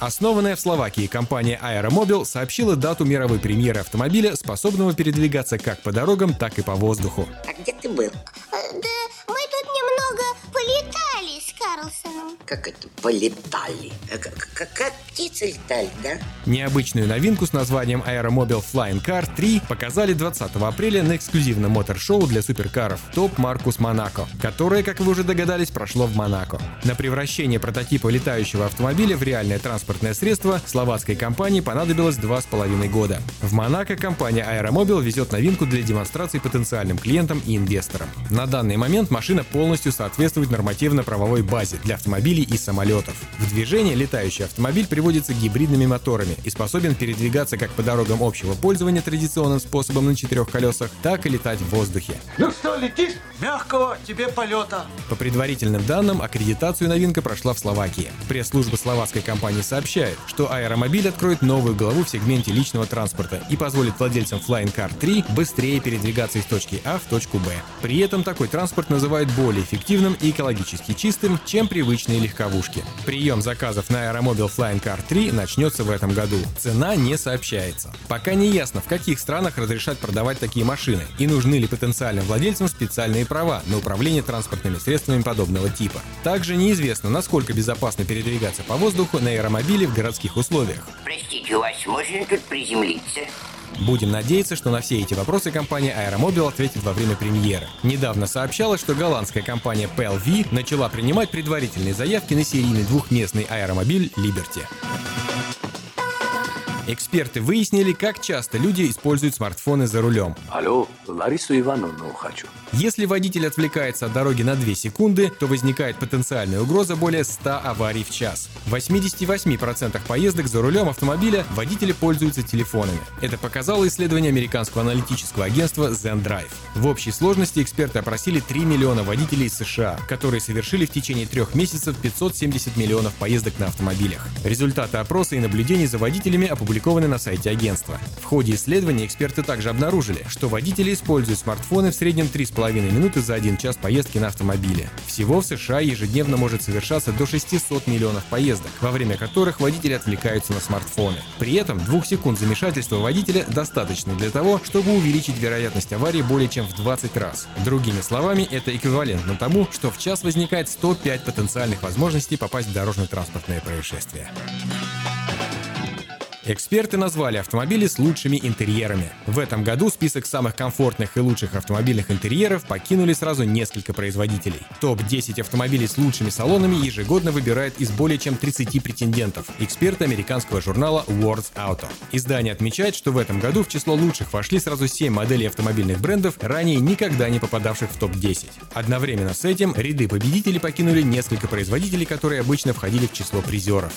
Основанная в Словакии компания Aeromobil сообщила дату мировой премьеры автомобиля, способного передвигаться как по дорогам, так и по воздуху. А где ты был? Да мы тут немного полетали с Карлсоном. Как это полетали? А Как, как, как птицы летали, да? Необычную новинку с названием Aeromobil Flying Car 3 показали 20 апреля на эксклюзивном мотор-шоу для суперкаров Топ Маркус Монако, которое, как вы уже догадались, прошло в Монако. На превращение прототипа летающего автомобиля в реальное транспортное средство словацкой компании понадобилось два с половиной года. В Монако компания Aeromobil везет новинку для демонстрации потенциальным клиентам и инвесторам. На данный момент машина полностью соответствует нормативно-правовой базе для автомобилей и самолетов. В движение летающий автомобиль приводится гибридными моторами и способен передвигаться как по дорогам общего пользования традиционным способом на четырех колесах, так и летать в воздухе. Ну что, летишь? Мягкого тебе полета. По предварительным данным, аккредитацию новинка прошла в Словакии. Пресс-служба словацкой компании сообщает, что аэромобиль откроет новую главу в сегменте личного транспорта и позволит владельцам Flying Car 3 быстрее передвигаться из точки А в точку Б. При этом такой транспорт называют более эффективным и экологически чистым, чем привычные легковушки. Прием заказов на аэромобиль Flying Car 3 начнется в этом году. Цена не сообщается. Пока не ясно, в каких странах разрешат продавать такие машины и нужны ли потенциальным владельцам специальные права на управление транспортными средствами подобного типа. Также неизвестно, насколько безопасно передвигаться по воздуху на аэромобиле в городских условиях. Простите, у вас можно тут приземлиться? Будем надеяться, что на все эти вопросы компания Aeromobil ответит во время премьеры. Недавно сообщалось, что голландская компания PLV начала принимать предварительные заявки на серийный двухместный аэромобиль Liberty. Эксперты выяснили, как часто люди используют смартфоны за рулем. Алло, Ларису Ивановну хочу. Если водитель отвлекается от дороги на 2 секунды, то возникает потенциальная угроза более 100 аварий в час. В 88% поездок за рулем автомобиля водители пользуются телефонами. Это показало исследование американского аналитического агентства ZenDrive. В общей сложности эксперты опросили 3 миллиона водителей США, которые совершили в течение трех месяцев 570 миллионов поездок на автомобилях. Результаты опроса и наблюдений за водителями опубликованы на сайте агентства. В ходе исследования эксперты также обнаружили, что водители используют смартфоны в среднем 3,5 минуты за один час поездки на автомобиле. Всего в США ежедневно может совершаться до 600 миллионов поездок, во время которых водители отвлекаются на смартфоны. При этом двух секунд замешательства водителя достаточно для того, чтобы увеличить вероятность аварии более чем в 20 раз. Другими словами, это эквивалентно тому, что в час возникает 105 потенциальных возможностей попасть в дорожно-транспортное происшествие. Эксперты назвали автомобили с лучшими интерьерами. В этом году список самых комфортных и лучших автомобильных интерьеров покинули сразу несколько производителей. Топ-10 автомобилей с лучшими салонами ежегодно выбирает из более чем 30 претендентов, эксперты американского журнала Words Auto. Издание отмечает, что в этом году в число лучших вошли сразу 7 моделей автомобильных брендов, ранее никогда не попадавших в топ-10. Одновременно с этим ряды победителей покинули несколько производителей, которые обычно входили в число призеров.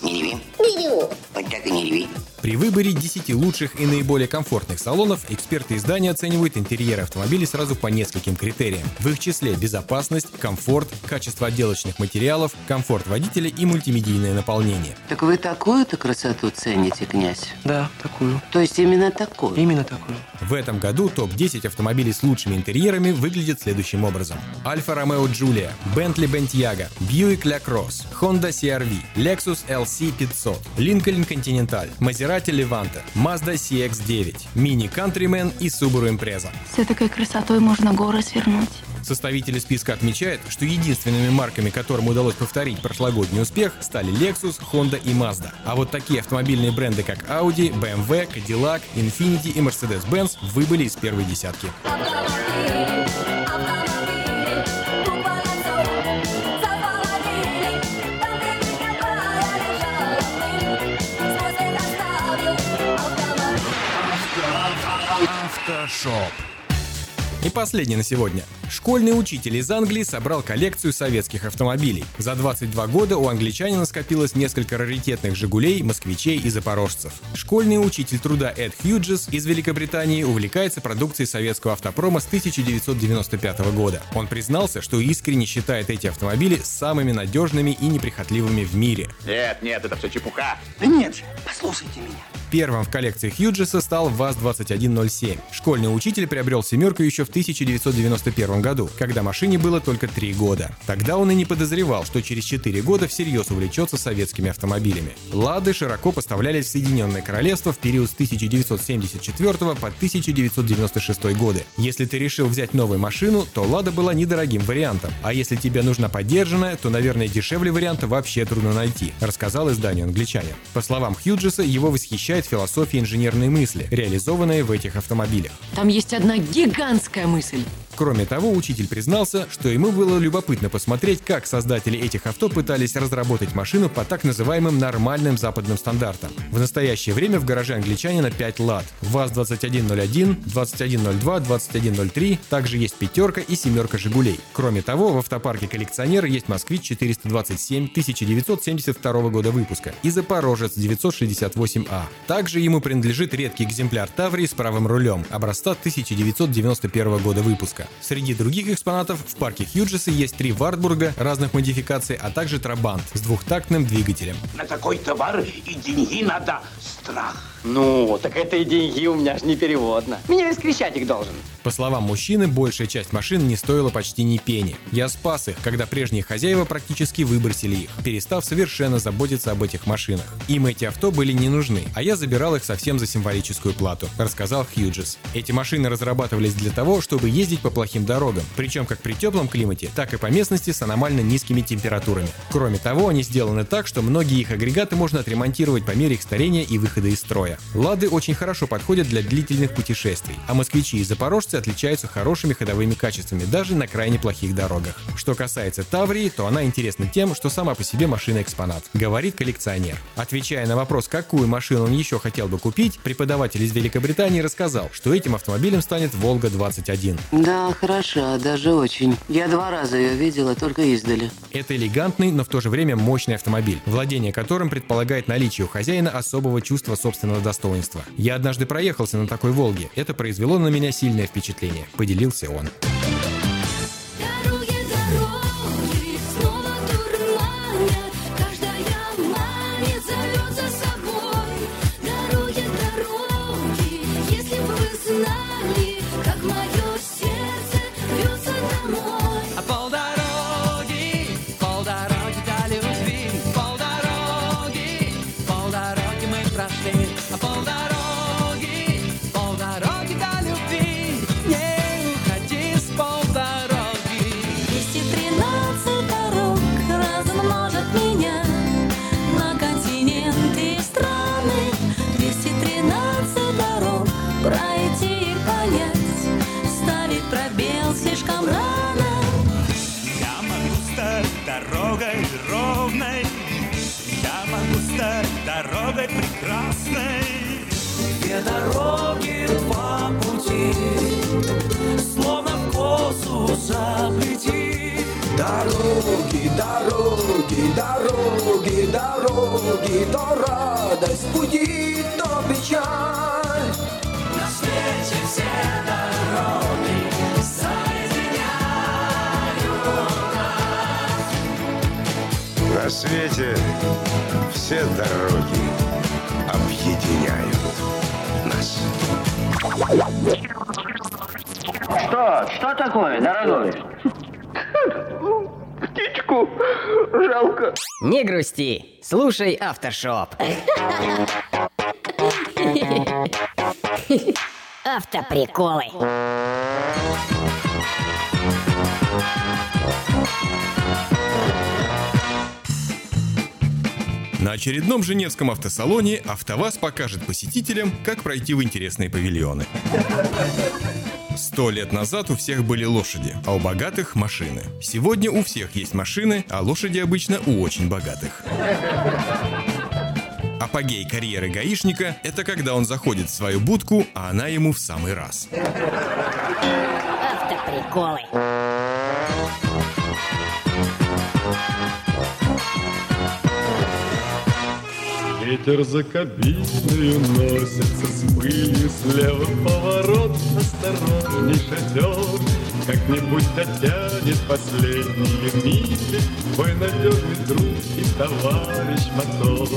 Не реву. Вот так и не реви. При выборе 10 лучших и наиболее комфортных салонов эксперты издания оценивают интерьеры автомобилей сразу по нескольким критериям. В их числе безопасность, комфорт, качество отделочных материалов, комфорт водителя и мультимедийное наполнение. Так вы такую-то красоту цените, князь? Да, такую. То есть именно такую? Именно такую. В этом году топ-10 автомобилей с лучшими интерьерами выглядит следующим образом. Альфа Ромео Джулия, Бентли Бентьяго, Бьюик Ля Кросс, Honda CR-V, Lexus LC 500, Lincoln Continental, Maserati Levante, Mazda CX-9, Mini Countryman и Subaru Impreza. С такой красотой можно горы свернуть. Составители списка отмечают, что единственными марками, которым удалось повторить прошлогодний успех, стали Lexus, Honda и Mazda. А вот такие автомобильные бренды, как Audi, BMW, Cadillac, Infiniti и Mercedes-Benz выбыли из первой десятки. Автошоп. И последний на сегодня. Школьный учитель из Англии собрал коллекцию советских автомобилей. За 22 года у англичанина скопилось несколько раритетных «Жигулей», «Москвичей» и «Запорожцев». Школьный учитель труда Эд Хьюджес из Великобритании увлекается продукцией советского автопрома с 1995 года. Он признался, что искренне считает эти автомобили самыми надежными и неприхотливыми в мире. Нет, нет, это все чепуха. Да нет же, послушайте меня. Первым в коллекции Хьюджеса стал ВАЗ-2107. Школьный учитель приобрел «семерку» еще в 1991 году, когда машине было только три года. Тогда он и не подозревал, что через 4 года всерьез увлечется советскими автомобилями. «Лады» широко поставлялись в Соединенное Королевство в период с 1974 по 1996 годы. Если ты решил взять новую машину, то «Лада» была недорогим вариантом. А если тебе нужна поддержанная, то, наверное, дешевле варианта вообще трудно найти, рассказал изданию англичанин. По словам Хьюджеса, его восхищает философия инженерной мысли, реализованная в этих автомобилях. Там есть одна гигантская мысль. Кроме того, учитель признался, что ему было любопытно посмотреть, как создатели этих авто пытались разработать машину по так называемым нормальным западным стандартам. В настоящее время в гараже англичанина 5 лад. ВАЗ-2101, 2102, 2103, также есть пятерка и семерка «Жигулей». Кроме того, в автопарке коллекционера есть «Москвич-427» 1972 года выпуска и «Запорожец» 968А. Также ему принадлежит редкий экземпляр «Таврии» с правым рулем, образца 1991 года выпуска. Среди других экспонатов в парке Хьюджеса есть три Вартбурга разных модификаций, а также Трабант с двухтактным двигателем. На такой товар и деньги надо страх. Ну, так это и деньги у меня ж не переводно. Меня весь Крещатик должен. По словам мужчины, большая часть машин не стоила почти ни пени. Я спас их, когда прежние хозяева практически выбросили их, перестав совершенно заботиться об этих машинах. Им эти авто были не нужны, а я забирал их совсем за символическую плату, рассказал Хьюджес. Эти машины разрабатывались для того, чтобы ездить по плохим дорогам, причем как при теплом климате, так и по местности с аномально низкими температурами. Кроме того, они сделаны так, что многие их агрегаты можно отремонтировать по мере их старения и выхода из строя. Лады очень хорошо подходят для длительных путешествий, а москвичи и запорожцы отличаются хорошими ходовыми качествами даже на крайне плохих дорогах. Что касается Таврии, то она интересна тем, что сама по себе машина экспонат, говорит коллекционер. Отвечая на вопрос, какую машину он еще хотел бы купить, преподаватель из Великобритании рассказал, что этим автомобилем станет Волга-21. Да, хороша, даже очень. Я два раза ее видела, только издали. Это элегантный, но в то же время мощный автомобиль, владение которым предполагает наличие у хозяина особого чувства собственного достоинства. Я однажды проехался на такой «Волге». Это произвело на меня сильное впечатление, поделился он. Грусти. Слушай Авторшоп. Автоприколы. На очередном Женевском автосалоне АвтоВАЗ покажет посетителям, как пройти в интересные павильоны. Сто лет назад у всех были лошади, а у богатых – машины. Сегодня у всех есть машины, а лошади обычно у очень богатых. Апогей карьеры гаишника – это когда он заходит в свою будку, а она ему в самый раз. Автоприколы. Ветер за кабиною носится с пылью Слева поворот, осторожней шатер Как-нибудь дотянет последние мили Твой надежный друг и товарищ мотор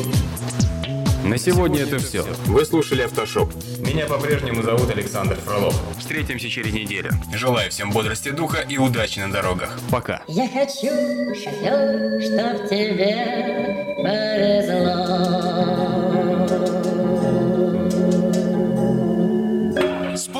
На сегодня это все. Вы слушали «Автошоп». Меня по-прежнему зовут Александр Фролов. Встретимся через неделю. Желаю всем бодрости духа и удачи на дорогах. Пока. Я хочу, шофер, чтоб тебе but it's a long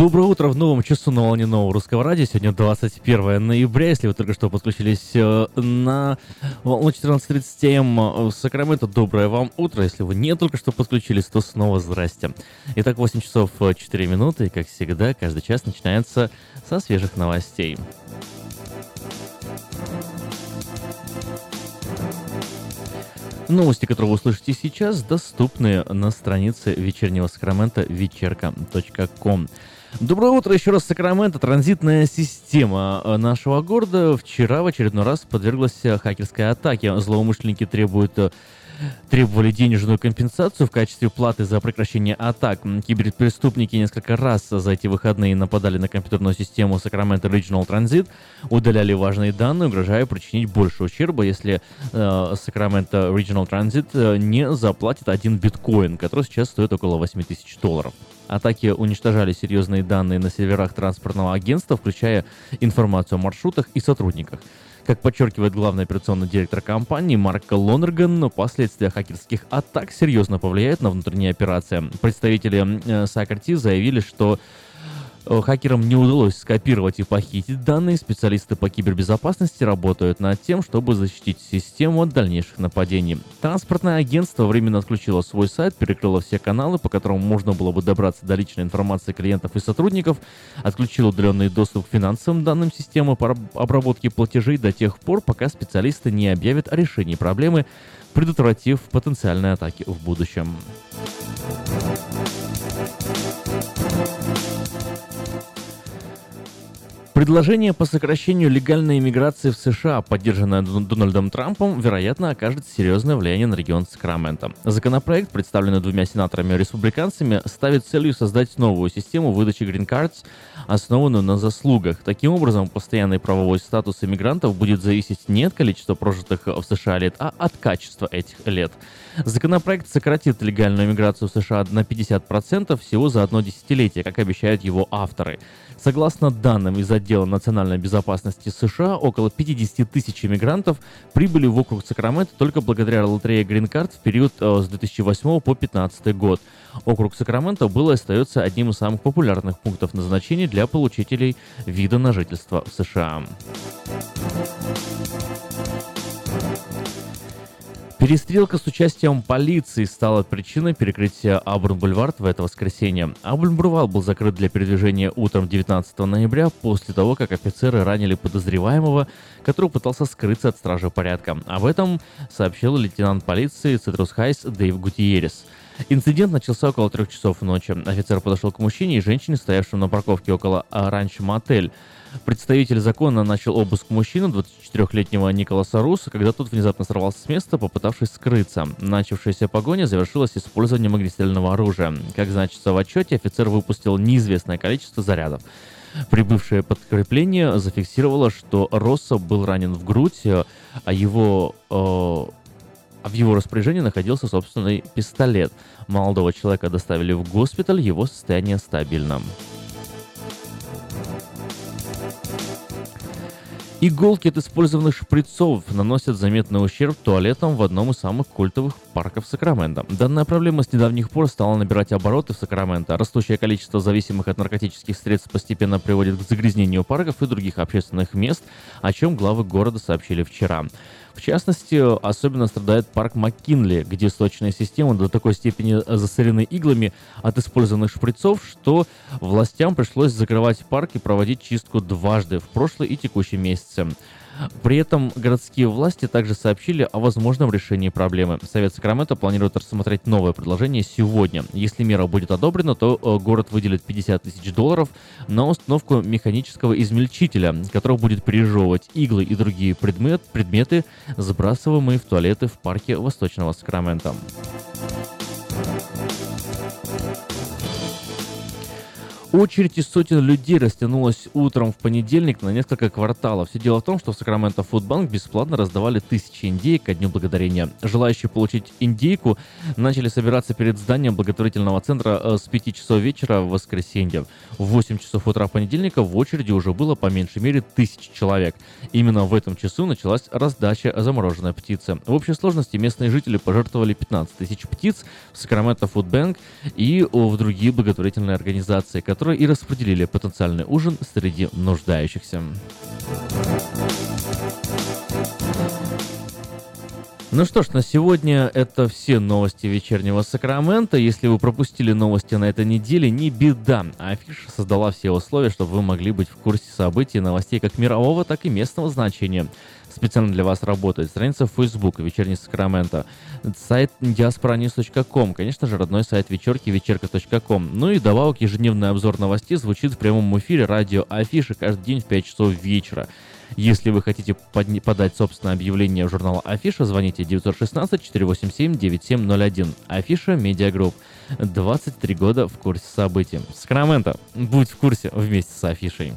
Доброе утро в новом часу на волне нового русского радио. Сегодня 21 ноября. Если вы только что подключились э, на волну 14.30 м в Сакраменто, доброе вам утро. Если вы не только что подключились, то снова здрасте. Итак, 8 часов 4 минуты. И, как всегда, каждый час начинается со свежих новостей. Новости, которые вы услышите сейчас, доступны на странице вечернего Сакрамента вечерка.ком. Доброе утро еще раз, Сакраменто. Транзитная система э, нашего города вчера в очередной раз подверглась э, хакерской атаке. Злоумышленники требуют э, требовали денежную компенсацию в качестве платы за прекращение атак. Киберпреступники несколько раз за эти выходные нападали на компьютерную систему Sacramento Regional Transit, удаляли важные данные, угрожая причинить больше ущерба, если э, Sacramento Regional Transit не заплатит один биткоин, который сейчас стоит около 8 тысяч долларов. Атаки уничтожали серьезные данные на серверах транспортного агентства, включая информацию о маршрутах и сотрудниках. Как подчеркивает главный операционный директор компании Марк Лонерган, последствия хакерских атак серьезно повлияют на внутренние операции. Представители э, Сакарти заявили, что хакерам не удалось скопировать и похитить данные. Специалисты по кибербезопасности работают над тем, чтобы защитить систему от дальнейших нападений. Транспортное агентство временно отключило свой сайт, перекрыло все каналы, по которым можно было бы добраться до личной информации клиентов и сотрудников, отключило удаленный доступ к финансовым данным системы по обработке платежей до тех пор, пока специалисты не объявят о решении проблемы, предотвратив потенциальные атаки в будущем. Предложение по сокращению легальной иммиграции в США, поддержанное Дональдом Трампом, вероятно, окажет серьезное влияние на регион Сакрамента. Законопроект, представленный двумя сенаторами-республиканцами, ставит целью создать новую систему выдачи грин-картс, основанную на заслугах. Таким образом, постоянный правовой статус иммигрантов будет зависеть не от количества прожитых в США лет, а от качества этих лет. Законопроект сократит легальную иммиграцию в США на 50% всего за одно десятилетие, как обещают его авторы. Согласно данным из отдела национальной безопасности США, около 50 тысяч иммигрантов прибыли в округ Сакраменто только благодаря лотерее Green Card в период э, с 2008 по 2015 год. Округ Сакраменто был и остается одним из самых популярных пунктов назначения для получителей вида на жительство в США. Перестрелка с участием полиции стала причиной перекрытия Абурн-Бульвард в это воскресенье. Абурн-Бульвар был закрыт для передвижения утром 19 ноября после того, как офицеры ранили подозреваемого, который пытался скрыться от стражи порядка. Об этом сообщил лейтенант полиции Цитрус Хайс Дэйв Гутиерес. Инцидент начался около трех часов ночи. Офицер подошел к мужчине и женщине, стоявшим на парковке около ранчо Мотель. Представитель закона начал обыск мужчины, 24-летнего Николаса Руса, когда тот внезапно сорвался с места, попытавшись скрыться. Начавшаяся погоня завершилась использованием огнестрельного оружия. Как значится в отчете, офицер выпустил неизвестное количество зарядов. Прибывшее подкрепление зафиксировало, что Росса был ранен в грудь, а его э, а в его распоряжении находился собственный пистолет. Молодого человека доставили в госпиталь, его состояние стабильно. Иголки от использованных шприцов наносят заметный ущерб туалетам в одном из самых культовых парков Сакрамента. Данная проблема с недавних пор стала набирать обороты в Сакраменто. Растущее количество зависимых от наркотических средств постепенно приводит к загрязнению парков и других общественных мест, о чем главы города сообщили вчера. В частности, особенно страдает парк Маккинли, где сточные системы до такой степени засорены иглами от использованных шприцов, что властям пришлось закрывать парк и проводить чистку дважды в прошлый и текущий месяце. При этом городские власти также сообщили о возможном решении проблемы. Совет Сакрамента планирует рассмотреть новое предложение сегодня. Если мера будет одобрена, то э, город выделит 50 тысяч долларов на установку механического измельчителя, который будет пережевывать иглы и другие предмет, предметы, сбрасываемые в туалеты в парке Восточного Сакрамента. Очередь из сотен людей растянулась утром в понедельник на несколько кварталов. Все дело в том, что в Сакраменто Фудбанк бесплатно раздавали тысячи индейок ко Дню Благодарения. Желающие получить индейку начали собираться перед зданием благотворительного центра э, с 5 часов вечера в воскресенье. В 8 часов утра понедельника в очереди уже было по меньшей мере тысяч человек. Именно в этом часу началась раздача замороженной птицы. В общей сложности местные жители пожертвовали 15 тысяч птиц в Сакраменто Фудбанк и в другие благотворительные организации, которые которые и распределили потенциальный ужин среди нуждающихся. Ну что ж, на сегодня это все новости вечернего Сакрамента. Если вы пропустили новости на этой неделе, не беда. Афиша создала все условия, чтобы вы могли быть в курсе событий и новостей как мирового, так и местного значения. Специально для вас работает страница в Facebook «Вечерний Сакраменто», сайт diasporanews.com, конечно же, родной сайт вечерки вечерка.com. Ну и добавок ежедневный обзор новостей звучит в прямом эфире радио Афиши каждый день в 5 часов вечера. Если вы хотите подать собственное объявление в журнал Афиша, звоните 916-487-9701. Афиша Медиагрупп. 23 года в курсе событий. Сакраменто, будь в курсе вместе с Афишей.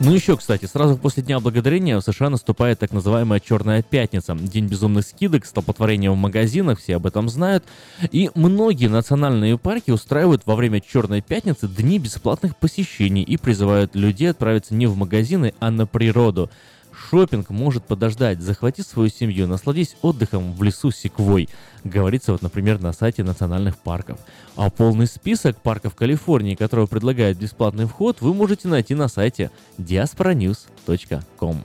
Ну еще, кстати, сразу после Дня Благодарения в США наступает так называемая Черная Пятница. День безумных скидок, столпотворения в магазинах, все об этом знают. И многие национальные парки устраивают во время Черной Пятницы дни бесплатных посещений и призывают людей отправиться не в магазины, а на природу. Шопинг может подождать. Захвати свою семью, насладись отдыхом в лесу Секвой. Говорится вот, например, на сайте национальных парков. А полный список парков Калифорнии, которые предлагают бесплатный вход, вы можете найти на сайте diasporanews.com.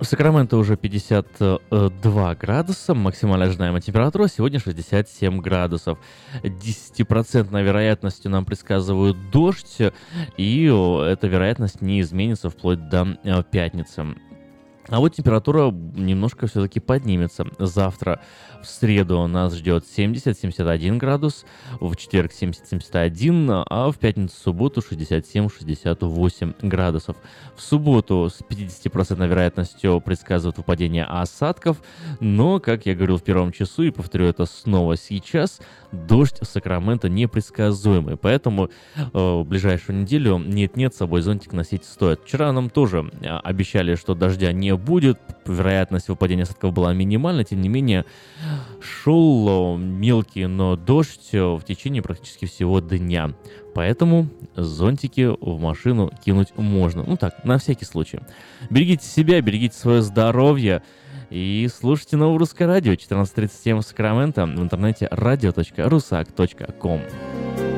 В Сакраменто уже 52 градуса, максимальная ожидаемая температура сегодня 67 градусов. 10% вероятностью нам предсказывают дождь, и эта вероятность не изменится вплоть до э, пятницы. А вот температура немножко все-таки поднимется. Завтра в среду нас ждет 70-71 градус, в четверг 70-71, а в пятницу, субботу 67-68 градусов. В субботу с 50% вероятностью предсказывают выпадение осадков, но, как я говорил в первом часу и повторю это снова сейчас, дождь в Сакраменто непредсказуемый, поэтому э, ближайшую неделю нет-нет, с собой зонтик носить стоит. Вчера нам тоже э, обещали, что дождя не будет, вероятность выпадения осадков была минимальна, тем не менее шел э, мелкий, но дождь э, в течение практически всего дня. Поэтому зонтики в машину кинуть можно. Ну так, на всякий случай. Берегите себя, берегите свое здоровье. И слушайте новое русское радио 14.37 в Сакраменто в интернете radio.rusak.com.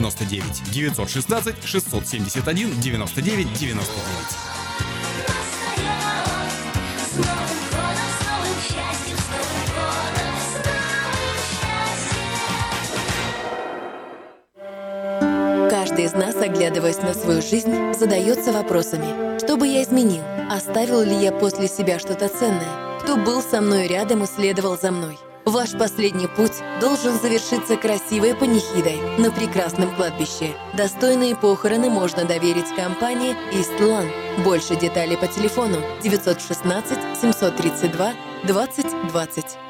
99 916 671 99 99. Каждый из нас, оглядываясь на свою жизнь, задается вопросами. Что бы я изменил? Оставил ли я после себя что-то ценное? Кто был со мной рядом и следовал за мной? Ваш последний путь должен завершиться красивой панихидой на прекрасном кладбище. Достойные похороны можно доверить компании Истлан. Больше деталей по телефону 916 732 2020.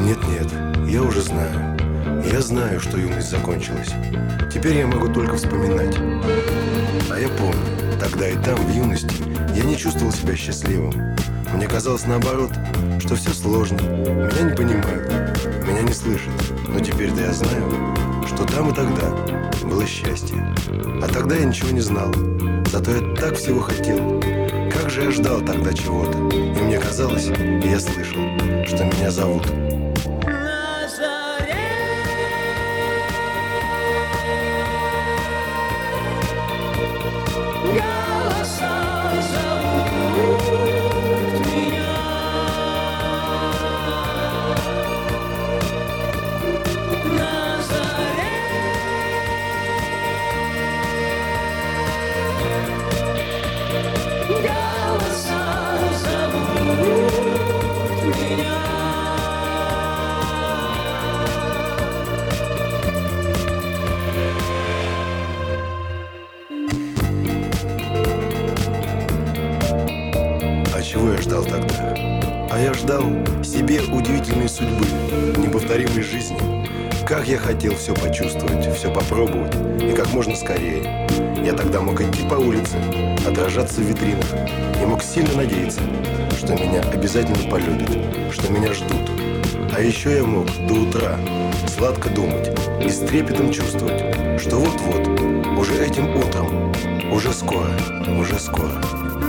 Нет-нет, я уже знаю. Я знаю, что юность закончилась. Теперь я могу только вспоминать. А я помню, тогда и там, в юности, я не чувствовал себя счастливым. Мне казалось наоборот, что все сложно. Меня не понимают, меня не слышат. Но теперь-то я знаю, что там и тогда было счастье. А тогда я ничего не знал. Зато я так всего хотел. Как же я ждал тогда чего-то. И мне казалось, и я слышал, что меня зовут. Как я хотел все почувствовать, все попробовать, и как можно скорее. Я тогда мог идти по улице, отражаться в витринах, и мог сильно надеяться, что меня обязательно полюбят, что меня ждут. А еще я мог до утра сладко думать и с трепетом чувствовать, что вот-вот, уже этим утром, уже скоро, уже скоро.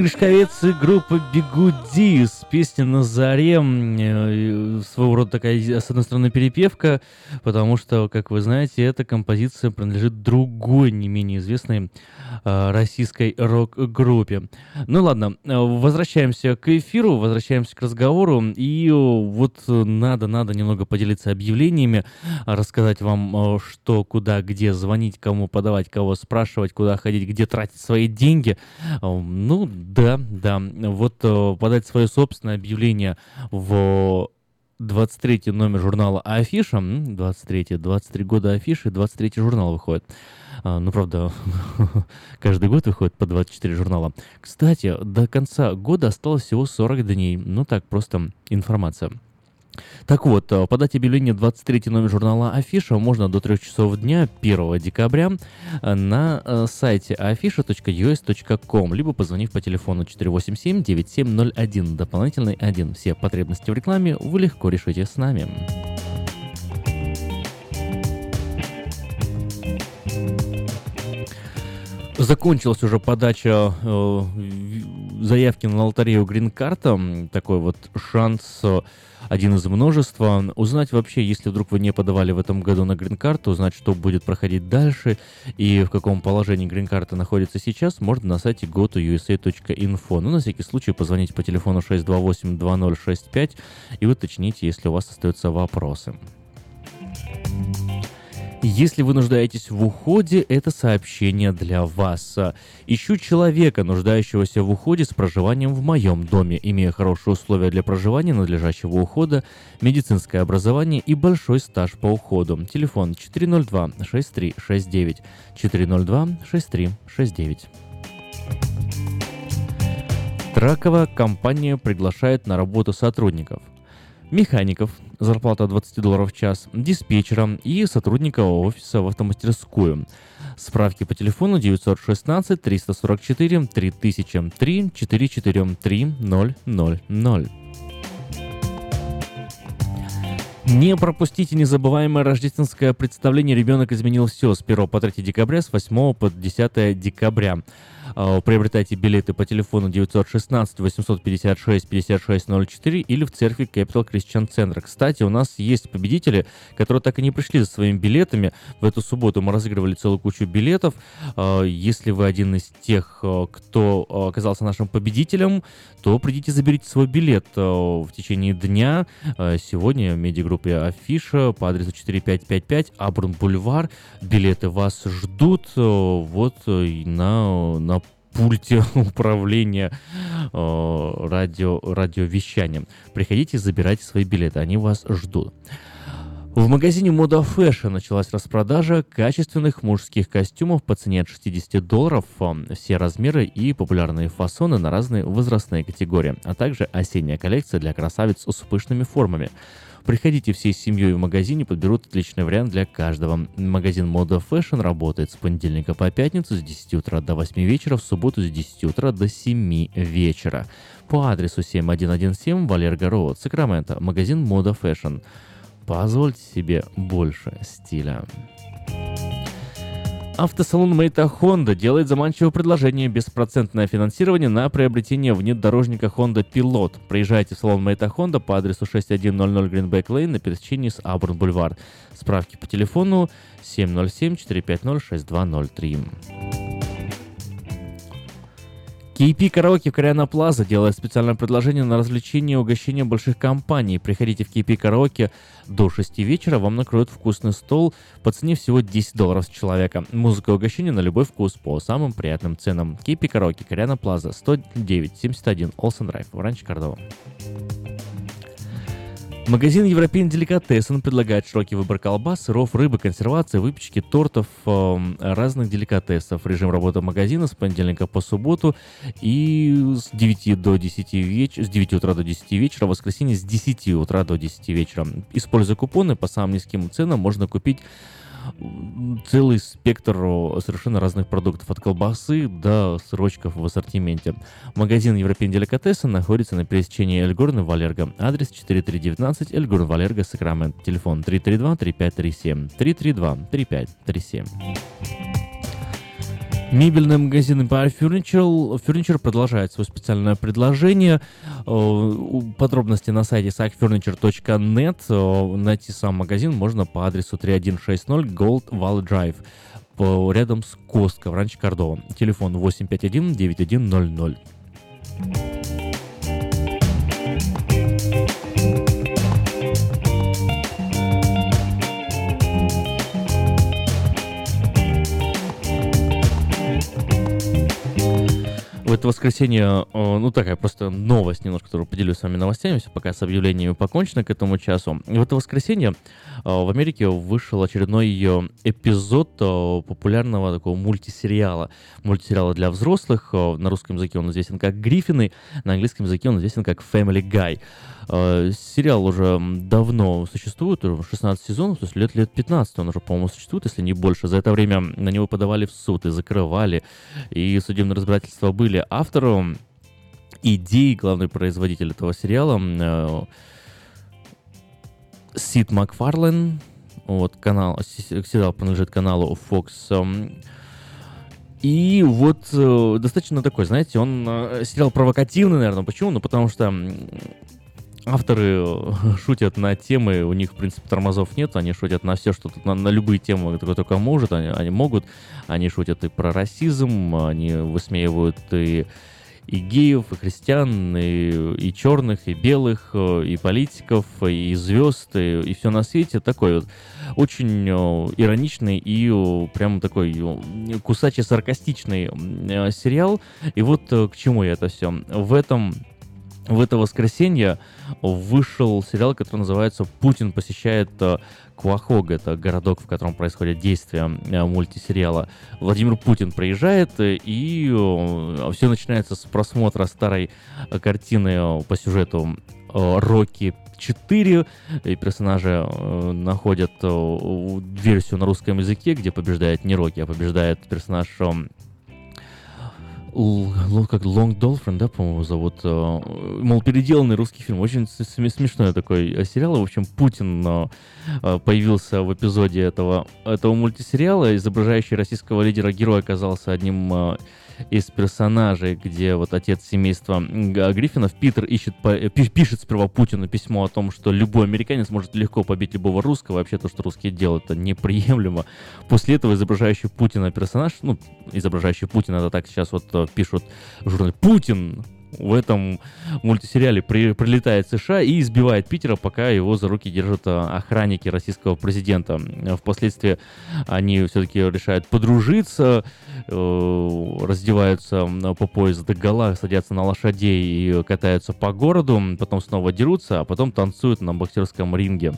Евгений и группа Бигуди с песней «На заре». Э, Своего рода такая, с одной стороны, перепевка, потому что, как вы знаете, эта композиция принадлежит другой, не менее известной э, российской рок-группе. Ну ладно, э, возвращаемся к эфиру, возвращаемся к разговору. И э, вот надо, надо немного поделиться объявлениями, а, рассказать вам, что, куда, где звонить, кому подавать, кого спрашивать, куда ходить, где тратить свои деньги. Ну да, да. Вот э, подать свое собственное объявление в 23 номер журнала Афиша. М, 23, 23 года Афиши, 23 журнал выходит. А, Ну, правда, каждый год выходит по 24 журнала. Кстати, до конца года осталось всего 40 дней. Ну так, просто информация. Так вот, э, подать объявление 23 номер журнала Афиша можно до 3 часов дня 1 декабря э, на э, сайте afisha.us.com, либо позвонив по телефону 487-9701, дополнительный 1. Все потребности в рекламе вы легко решите с нами. Закончилась уже подача э, заявки на лотерею Грин-карта. М, Такой вот шанс, один из множества. Узнать вообще, если вдруг вы не подавали в этом году на грин-карту, узнать, что будет проходить дальше и в каком положении грин-карта находится сейчас, можно на сайте go2usa.info. Ну, на всякий случай, позвоните по телефону 628-2065 и уточните, если у вас остаются вопросы. Если вы нуждаетесь в уходе, это сообщение для вас. Ищу человека, нуждающегося в уходе с проживанием в моем доме, имея хорошие условия для проживания, надлежащего ухода, медицинское образование и большой стаж по уходу. Телефон 402-6369. 402-6369. Траковая компания приглашает на работу сотрудников. Механиков, зарплата 20 долларов в час, диспетчера и сотрудника офиса в автомастерскую. Справки по телефону 916 344 3003 443 3000. Не пропустите незабываемое рождественское представление «Ребенок изменил все» с 1 по 3 декабря, с 8 по 10 декабря. А, Приобретайте билеты по телефону 916 856 5604 или в церкви Capital Christian Center. Кстати, у нас есть победители, которые так и не пришли за своими билетами. В эту субботу мы разыгрывали целую кучу билетов. А, Если вы один из тех, а, кто оказался нашим победителем, то придите заберите свой билет в течение дня. Сегодня в медиагруппе Афиша по адресу 4555 Абрун Бульвар. Билеты вас ждут вот на, на пульте управления э, радио, радиовещанием. Приходите, забирайте свои билеты, они вас ждут. В магазине Мода Fashion началась распродажа качественных мужских костюмов по цене от 60 долларов, э, все размеры и популярные фасоны на разные возрастные категории, а также осенняя коллекция для красавиц с пышными формами. Приходите всей семьей в магазине, подберут отличный вариант для каждого. Магазин Мода Fashion работает с понедельника по пятницу с 10 утра до 8 вечера, в субботу с 10 утра до 7 вечера. По адресу 7117 Валерго Роуд, Сакраменто, магазин Мода Fashion. Позвольте себе больше стиля. Автосалон Мейта Honda делает заманчивое предложение беспроцентное финансирование на приобретение внедорожника Honda Pilot. Приезжайте в салон Мейта Honda по адресу 6100 Greenback Lane на пересечении с Абурн Бульвар. Справки по телефону 707-450-6203. KP Караоке в Кориана Плаза делает специальное предложение на развлечение и угощение больших компаний. Приходите в KP Караоке до 6 вечера, вам накроют вкусный стол по цене всего 10 долларов с человека. Музыка и угощение на любой вкус по самым приятным ценам. KP Караоке, Кориана Плаза, 109-71 Олсен Драйв, в Ранче Кордова. Магазин Европейн Деликатесен предлагает широкий выбор колбас, сыров, рыбы, консервации, выпечки, тортов, эм, разных деликатесов. Режим работы магазина с понедельника по субботу и с 9 до 10 вечера, с 9 утра до 10 вечера, в воскресенье с 10 утра до 10 вечера. Используя купоны по самым низким ценам, можно купить целый спектр совершенно разных продуктов, от колбасы до сырочков в ассортименте. Магазин Европейн Деликатесен находится на пересечении Эльгорн и Валерго. Адрес 4319 Эльгорн Валерго, Сакрамент. Телефон 332-3537. 332-3537. Мебельный магазин Empire Furniture, Furniture продолжает свое специальное предложение. Э, Подробности на сайте sakfurniture.net. Э, Найти сам магазин можно по адресу 3160 Gold Valley Drive по- рядом с Костко в Ранче Кордова. Телефон 851 9100. Это воскресенье, э, ну такая просто новость немножко, которую поделюсь с вами новостями, все пока с объявлениями покончено к этому часу. В это воскресенье э, в Америке вышел очередной ее эпизод э, популярного такого мультисериала. Мультисериала для взрослых. На русском языке он известен как «Гриффины», на английском языке он известен как «Family Guy». Э, Сериал уже давно существует, уже 16 сезонов, то есть лет, лет 15 он уже, по-моему, существует, если не больше. За это время на него подавали в суд и закрывали, и судебные разбирательства были. Автором идеи, главный производитель этого сериала, э, Сид Макфарлен, вот канал, сериал принадлежит каналу Fox. И вот э, достаточно такой, знаете, он э, сериал провокативный, наверное. Почему? Ну, потому что авторы э, шутят на темы, у них, в принципе, тормозов нет, они шутят на все, что на, на любые темы, которые только может, они, они могут. Они шутят и про расизм, они высмеивают и и геев, и христиан, и, и черных, и белых, э, и политиков, и звезд, и, все на свете. Такой вот очень э, ироничный и прям такой кусачий-саркастичный э, сериал. И вот к чему я это все. В этом в это воскресенье вышел сериал, который называется «Путин посещает э, Квахог». Это городок, в котором происходит действие э, мультисериала. Владимир Путин приезжает, э, и все начинается с просмотра старой картины по сюжету «Рокки 4. И персонажи находят версию на русском языке, где побеждает не Рокки, а побеждает персонаж как Лонг Долфрен, да, по-моему, зовут. э, Мол, переделанный русский фильм. Очень смешной такой э, сериал. В общем, Путин э, появился в эпизоде этого, этого мультисериала. Изображающий российского лидера герой оказался одним из персонажей, где вот отец семейства Гриффинов, Питер, ищет, э, пи- пишет сперва Путину письмо о том, что любой американец может легко побить любого русского. Вообще то, что русские делают, это неприемлемо. После этого изображающий Путина персонаж, ну, изображающий Путина, это так сейчас вот э, пишут в Путин в этом мультисериале при- прилетает США и избивает Питера, пока его за руки держат э, охранники российского президента. Впоследствии они все-таки решают подружиться, э, раздеваются по пояс до гола, садятся на лошадей и катаются по городу, потом снова дерутся, а потом танцуют на боксерском ринге.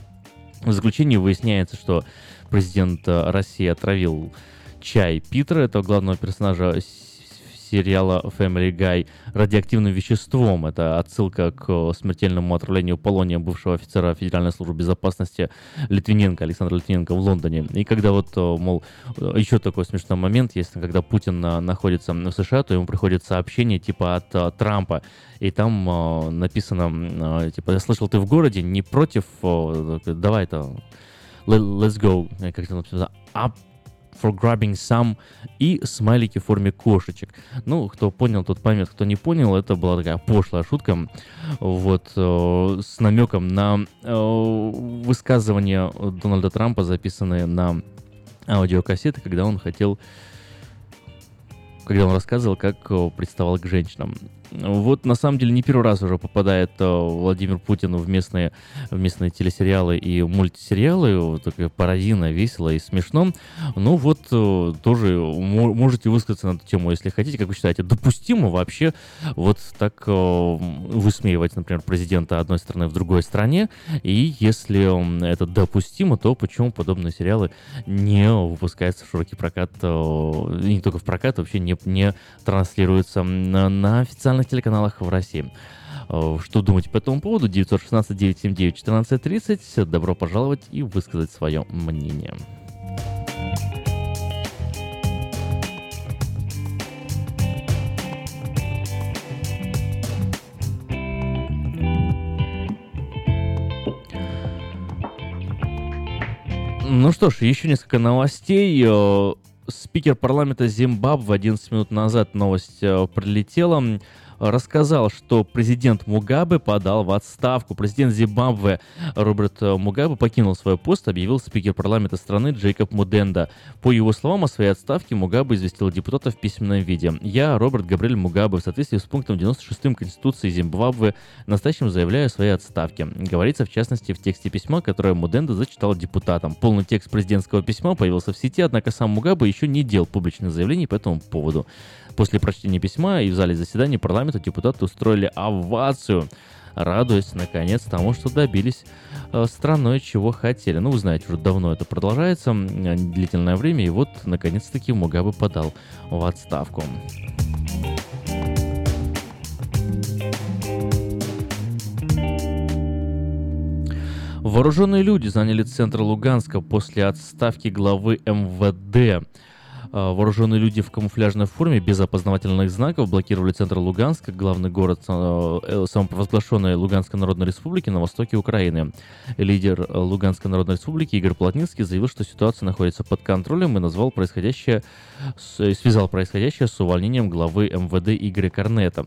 В заключении выясняется, что президент э, России отравил чай Питера, этого главного персонажа сериала Family Guy, радиоактивным веществом. Это отсылка к э, смертельному отравлению полония бывшего офицера Федеральной службы безопасности Литвиненко, Александра Литвиненко в Лондоне. И когда вот, э, мол, э, еще такой смешной момент есть, когда Путин находится в США, то ему приходит сообщение типа от Трампа, и там написано, типа, я слышал, ты в городе, не против, давай-то, le- let's go, как это написано, up for grabbing some и смайлики в форме кошечек. Ну, кто понял, тот поймет, кто не понял, это была такая пошлая шутка, вот, э, с намеком на э, высказывания Дональда Трампа, записанные на аудиокассеты, когда он хотел когда он рассказывал, как э, приставал к женщинам. Вот на самом деле не первый раз уже попадает э, Владимир Путин в местные, в местные телесериалы и мультисериалы. Вот такая пародийно, весело и смешно. Ну вот э, тоже мо- можете высказаться на эту тему, если хотите. Как вы считаете, допустимо вообще вот так э, высмеивать, например, президента одной страны в другой стране? И если это допустимо, то почему подобные сериалы не выпускаются в широкий прокат, не только в прокат, вообще не, не транслируются на, на официальных телеканалах в России. Э, Что думаете по этому поводу? 916-979-1430. Добро пожаловать и высказать свое мнение. Ну что ж, еще несколько новостей. Э, спикер парламента Зимбабве 11 минут назад новость э, прилетела рассказал, что президент Мугабе подал в отставку. Президент Зимбабве Роберт э, Мугабе покинул свой пост, объявил спикер парламента страны Джейкоб Муденда. По его словам, о своей отставке Мугабе известил депутата в письменном виде. «Я, Роберт Габриэль Мугабе, в соответствии с пунктом 96 Конституции Зимбабве, настоящем заявляю о своей отставке». Говорится, в частности, в тексте письма, которое Муденда зачитал депутатам. Полный текст президентского письма появился в сети, однако сам Мугабе еще не делал публичных заявлений по этому поводу. После прочтения письма и в зале заседания парламента депутаты устроили овацию, радуясь, наконец, тому, что добились э, страной, чего хотели. Ну, вы знаете, уже давно это продолжается, длительное время, и вот, наконец-таки, Мугабе подал в отставку. Вооруженные люди заняли центр Луганска после отставки главы МВД. А, вооруженные люди в камуфляжной форме без опознавательных знаков блокировали центр Луганска, главный город а, э, самопровозглашенной Луганской Народной Республики на востоке Украины. Лидер Луганской Народной Республики Игорь Плотницкий заявил, что ситуация находится под контролем и назвал происходящее, связал происходящее с увольнением главы МВД Игоря Корнета.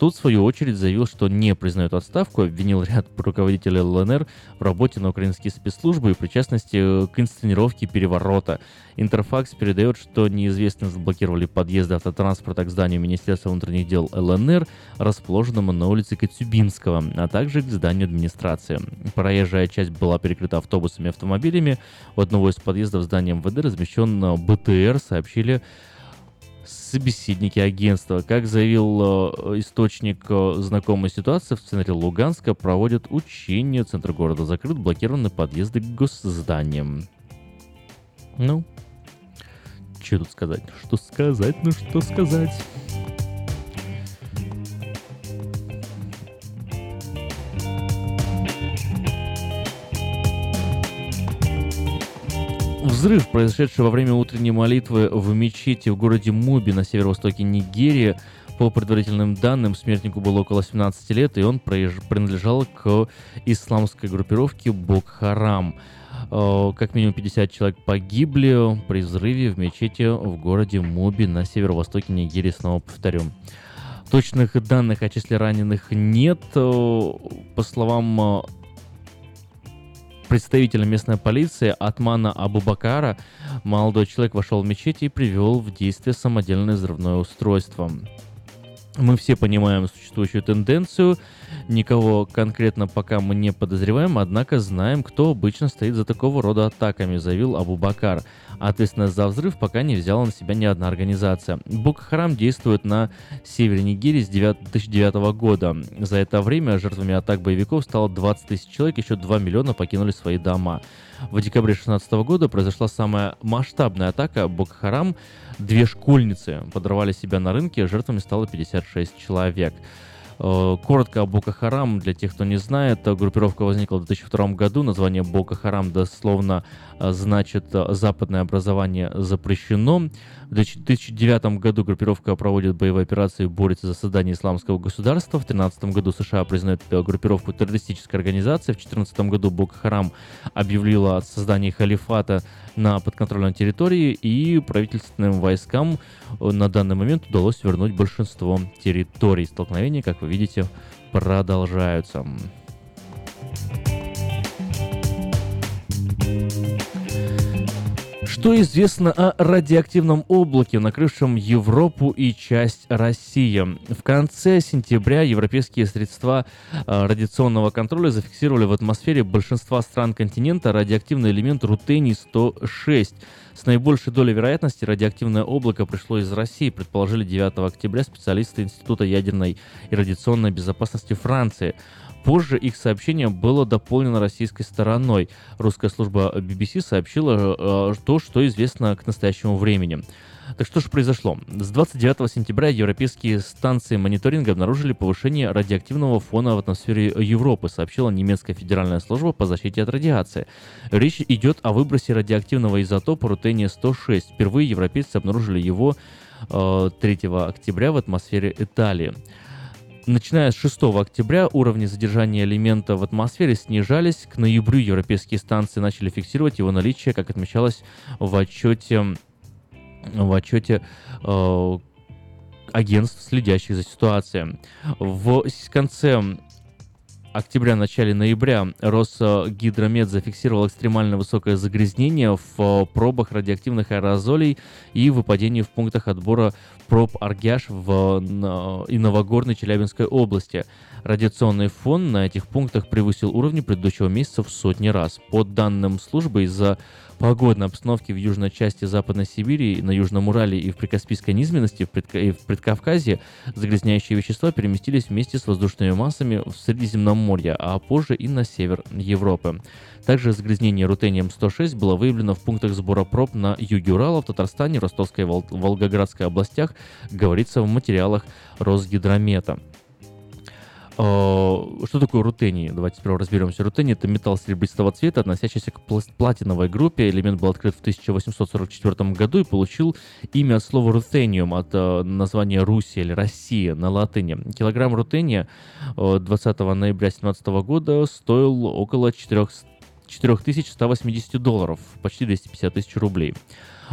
Тут, в свою очередь, заявил, что не признает отставку, обвинил ряд руководителей ЛНР в работе на украинские спецслужбы и причастности к инсценировке переворота. Интерфакс передает, что неизвестные заблокировали подъезды автотранспорта к зданию Министерства внутренних дел ЛНР, расположенному на улице Коцюбинского, а также к зданию администрации. Проезжая часть была перекрыта автобусами и автомобилями. У одного из подъездов здания МВД размещен БТР, сообщили собеседники агентства. Как заявил э, источник э, знакомой ситуации, в центре Луганска проводят учения. Центр города закрыт, блокированы подъезды к госзданиям. Ну, что тут сказать? Что сказать? Ну что сказать? Взрыв, произошедший во время утренней молитвы в мечети в городе Муби на северо-востоке Нигерии, по предварительным данным, смертнику было около 17 лет, и он принадлежал к исламской группировке Бок-Харам. Э, как минимум 50 человек погибли при взрыве в мечети в городе Моби на северо-востоке Нигерии, снова повторю. Точных данных о числе раненых нет. Э, по словам э, представителя местной полиции Атмана Абубакара, молодой человек вошел в мечеть и привел в действие самодельное взрывное устройство. Мы все понимаем существующую тенденцию, никого конкретно пока мы не подозреваем, однако знаем, кто обычно стоит за такого рода атаками, заявил Абу Бакар. Ответственность за взрыв пока не взяла на себя ни одна организация. Бок-Харам действует на севере Нигерии с 2009 года. За это время жертвами атак боевиков стало 20 тысяч человек, еще 2 миллиона покинули свои дома. В декабре 2016 года произошла самая масштабная атака Бок-Харам. Две школьницы подорвали себя на рынке, жертвами стало 56 человек. Э, коротко о Бока Харам, для тех, кто не знает, группировка возникла в 2002 году, название Бока Харам дословно э, значит «западное образование запрещено». В 2009 году группировка проводит боевые операции и борется за создание исламского государства. В 2013 году США признают группировку террористической организацией. В 2014 году Бока Харам объявила о создании халифата на подконтрольной территории, и правительственным войскам э, на данный момент удалось вернуть большинство территорий. Столкновения, как вы видите, продолжаются. Что известно о радиоактивном облаке, накрывшем Европу и часть России? В конце сентября европейские средства э, радиационного контроля зафиксировали в атмосфере большинства стран континента радиоактивный элемент рутений-106. С наибольшей долей вероятности радиоактивное облако пришло из России, предположили 9 октября специалисты Института ядерной и радиационной безопасности Франции. Позже их сообщение было дополнено российской стороной. Русская служба BBC сообщила э, то, что известно к настоящему времени. Так что же произошло? С 29 сентября европейские станции мониторинга обнаружили повышение радиоактивного фона в атмосфере Европы, сообщила немецкая федеральная служба по защите от радиации. Речь идет о выбросе радиоактивного изотопа рутения-106. Впервые европейцы обнаружили его э, 3 октября в атмосфере Италии. Начиная с 6 октября уровни задержания элемента в атмосфере снижались. К ноябрю европейские станции начали фиксировать его наличие, как отмечалось в отчете в отчете э, агентств, следящих за ситуацией. В конце октября, начале ноября Росгидромет зафиксировал экстремально высокое загрязнение в э, пробах радиоактивных аэрозолей и выпадении в пунктах отбора проб Аргяш в на- и Новогорной Челябинской области. Радиационный фон на этих пунктах превысил уровни предыдущего месяца в сотни раз. По данным службы, из-за погодной обстановки в южной части Западной Сибири, на Южном Урале и в Прикаспийской низменности в, Предка- и в Предкавказье загрязняющие вещества переместились вместе с воздушными массами в Средиземноморье, а позже и на север Европы. Также загрязнение рутением-106 было выявлено в пунктах сбора проб на юге Урала, в Татарстане, Ростовской и Вол- Волгоградской областях, говорится в материалах Росгидромета. Э, Что такое рутений? Давайте сперва разберемся. Рутений — это металл серебристого цвета, относящийся к платиновой группе. Элемент был открыт в 1844 году и получил имя от слова рутениум, от э, названия Руси или Россия на латыни. Килограмм рутения э, 20 ноября 2017 года стоил около 4 4180 долларов, почти 250 тысяч рублей.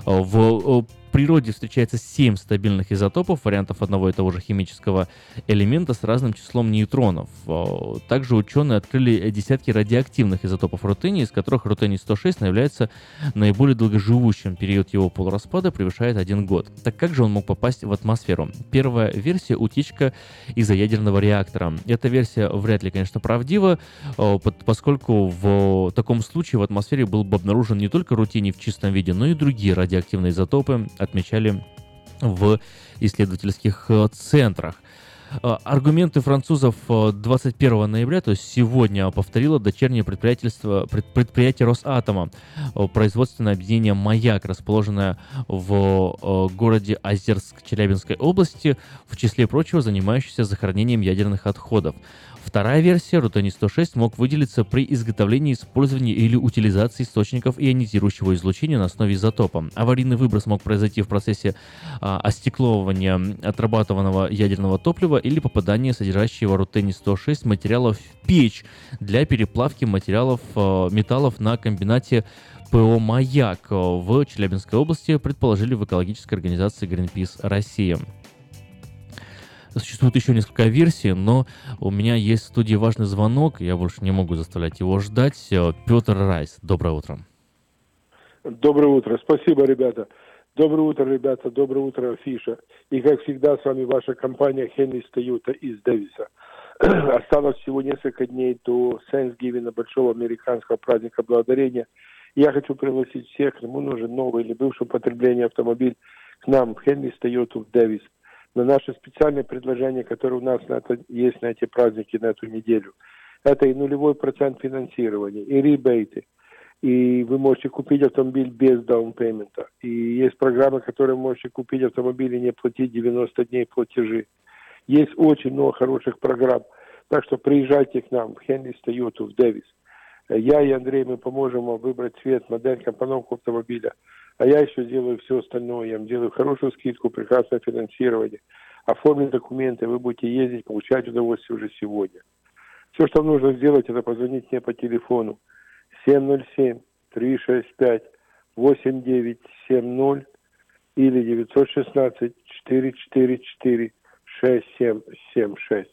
Э, В э, природе встречается 7 стабильных изотопов, вариантов одного и того же химического элемента с разным числом нейтронов. Э, Также ученые открыли десятки радиоактивных изотопов рутения, из которых рутений-106 является наиболее долгоживущим. Период его полураспада превышает один год. Так как же он мог попасть в атмосферу? Первая версия — утечка из-за ядерного реактора. Эта версия вряд ли, конечно, правдива, э, поскольку в таком случае в атмосфере был бы обнаружен не только рутений в чистом виде, но и другие радиоактивные изотопы, отмечали в исследовательских э, центрах. Э, Аргументы французов э, 21 ноября, то есть сегодня, повторило дочернее предприятельство, пред- предприятие Росатома, э, производственное объединение «Маяк», расположенное в э, городе Озерск Челябинской области, в числе прочего занимающееся захоронением ядерных отходов. Вторая версия, рутоний-106 мог выделиться при изготовлении, использовании или утилизации источников ионизирующего излучения на основе изотопа. Аварийный выброс мог произойти в процессе а, остекловывания отрабатываемого ядерного топлива или попадания содержащего рутений-106 материалов в печь для переплавки материалов э, металлов на комбинате ПО «Маяк» в Челябинской области, предположили в экологической организации Greenpeace Россия. Существует еще несколько версий, но у меня есть в студии важный звонок, я больше не могу заставлять его ждать. Э, Петр Райс, доброе утро. Доброе утро. Спасибо, ребята. Доброе утро, ребята. Доброе утро, Фиша. И, как всегда, с вами ваша компания Хенри Тойота из Дэвиса. Осталось всего несколько дней до Thanksgiving, большого американского праздника благодарения. Я хочу пригласить всех, кому нужен новый или бывший употребление автомобиль, к нам в Хенри Тойоту в Дэвис. На наше специальное предложение, которое у нас на это, есть на эти праздники, на эту неделю. Это и нулевой процент финансирования, и ребейты, и вы можете купить автомобиль без даунпеймента. И есть программы, которые вы можете купить автомобиль и не платить 90 дней платежи. Есть очень много хороших программ. Так что приезжайте к нам в Хенри Тойоту в Дэвис. Я и Андрей, мы поможем вам выбрать цвет, модель, компоновку автомобиля. А я еще делаю все остальное. Я вам делаю хорошую скидку, прекрасное финансирование. Оформить документы, вы будете ездить, получать удовольствие уже сегодня. Все, что нужно сделать, это позвонить мне по телефону 707-365-8970 или 916-444-6776.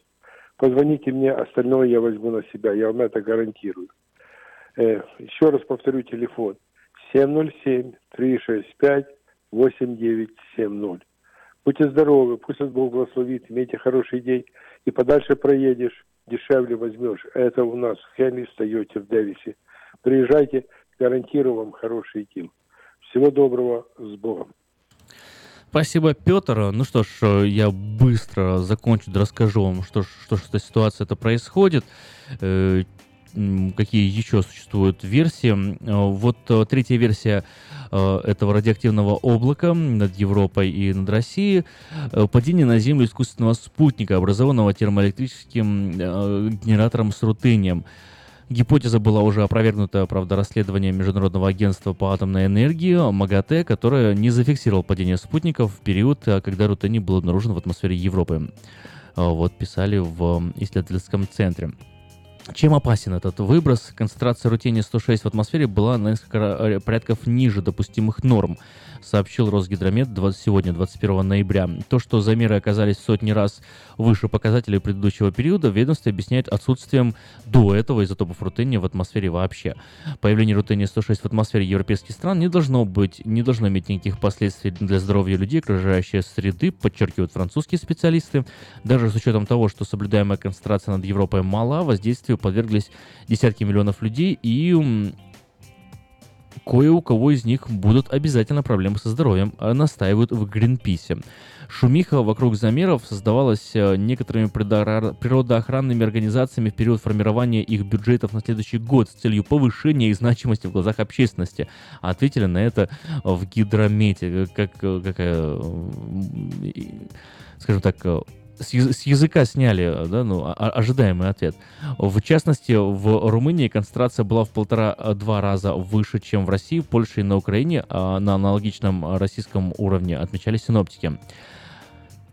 Позвоните мне, остальное я возьму на себя, я вам это гарантирую. Э, еще раз повторю телефон. 707-365-8970. Будьте здоровы, пусть вас Бог благословит, имейте хороший день. И подальше проедешь, дешевле возьмешь. Это у нас в Хенли встаете в Дэвисе. Приезжайте, гарантирую вам хороший день. Всего доброго, с Богом. Спасибо, Петр. Ну что ж, э, я быстро закончу, расскажу вам, что, что эта ситуация это происходит. Какие еще существуют версии? Э, Вот э, третья версия э, этого радиоактивного облака над Европой и над Россией. Падение на Землю искусственного спутника, образованного термоэлектрическим генератором с рутением. Гипотеза была уже опровергнута, правда, расследованием Международного агентства по атомной энергии МАГАТЭ, которое не зафиксировало падение спутников в период, когда рутений был обнаружен в атмосфере Европы. Вот писали в исследовательском центре. Чем опасен этот выброс? Концентрация рутения 106 в атмосфере была на несколько ра- порядков ниже допустимых норм. Сообщил Росгидромет 20 сегодня, 21 ноября. То, что замеры оказались в сотни раз выше показателей предыдущего периода, ведомство объясняет отсутствием до этого изотопов рутения в атмосфере вообще. Появление рутения-106 в атмосфере европейских стран не должно быть, не должно иметь никаких последствий для здоровья людей, окружающей среды, подчеркивают французские специалисты. Даже с учетом того, что соблюдаемая концентрация над Европой мала, воздействию подверглись десятки миллионов людей и кое у кого из них будут обязательно проблемы со здоровьем, а настаивают в Гринписе. Шумиха вокруг замеров создавалась э, некоторыми природоохранными организациями в период формирования их бюджетов на следующий год с целью повышения их значимости в глазах общественности. Ответили на это в гидромете, как, э, какая, э, и, скажем так, э, с, с языка сняли э, да, ну, о- о- ожидаемый ответ. В частности, в Румынии концентрация была в полтора-два раза выше, чем в России, Польше и на Украине. а на аналогичном российском уровне отмечали синоптики.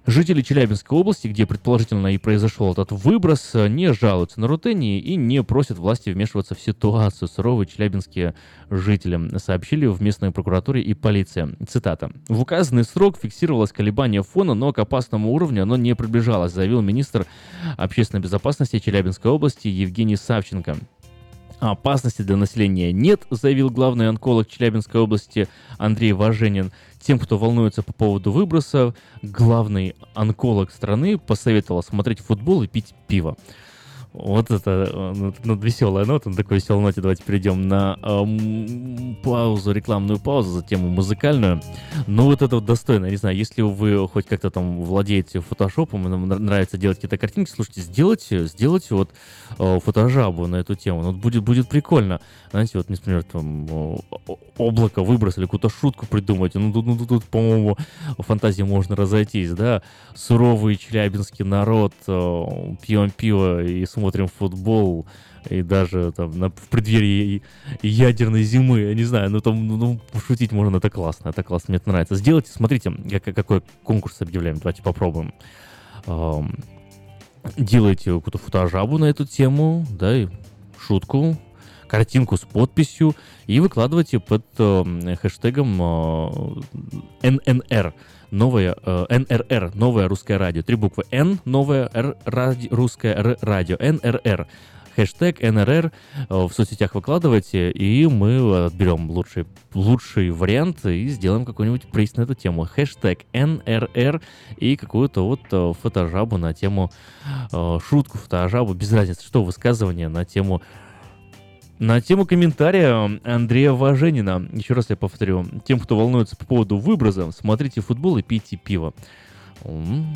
Жители Челябинской области, где предположительно и произошел этот выброс, не жалуются на рутении и не просят власти вмешиваться в ситуацию. Суровые челябинские жители сообщили в местной прокуратуре и полиции. Цитата. «В указанный срок фиксировалось колебание фона, но к опасному уровню оно не приближалось», заявил министр общественной безопасности Челябинской области Евгений Савченко. Опасности для населения нет, заявил главный онколог Челябинской области Андрей Важенин. Тем, кто волнуется по поводу выброса, главный онколог страны посоветовал смотреть футбол и пить пиво. Вот это э, ну, веселая нота, на такой веселой ноте давайте перейдем на эм, паузу, рекламную паузу, затем музыкальную. Ну вот это вот достойно, не знаю, если вы хоть как-то там владеете фотошопом, и вам нра- нравится делать какие-то картинки, слушайте, сделайте, сделайте вот э, фотожабу на эту тему, ну, вот будет, будет прикольно. Знаете, вот, например, там облако выбросили, какую-то шутку придумайте, ну тут, ну, тут, тут, по-моему, фантазии можно разойтись, да, суровый челябинский народ, э, пьем пиво и смотрим футбол, и даже там на, в преддверии ядерной зимы, я не знаю, ну там, ну, пошутить можно, это классно, это классно, мне это нравится. Сделайте, смотрите, как- какой конкурс объявляем, давайте попробуем. Ам, Делайте какую-то фотожабу на эту тему, да, и шутку, картинку с подписью и выкладывайте под э, хэштегом э, ННР. Новое э, НРР, новое русское радио. Три буквы Н, новое Р, ради, русское Р, радио. НРР. Хэштег НРР э, в соцсетях выкладывайте, и мы отберем лучший, лучший вариант и сделаем какой-нибудь приз на эту тему. Хэштег НРР и какую-то вот э, фотожабу на тему, э, шутку, фотожабу, без разницы, что высказывание на тему на тему комментария Андрея Важенина. Еще раз я повторю. Тем, кто волнуется по поводу выброса, смотрите футбол и пейте пиво. М.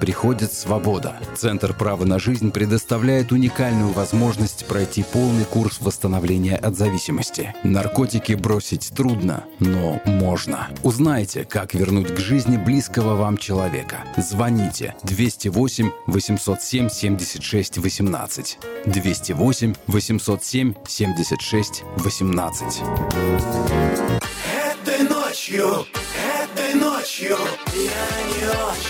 приходит свобода. Центр права на жизнь предоставляет уникальную возможность пройти полный курс восстановления от зависимости. Наркотики бросить трудно, но можно. Узнайте, как вернуть к жизни близкого вам человека. Звоните 208 807 76 18. 208 807 76 18. Этой ночью, этой ночью я не очень.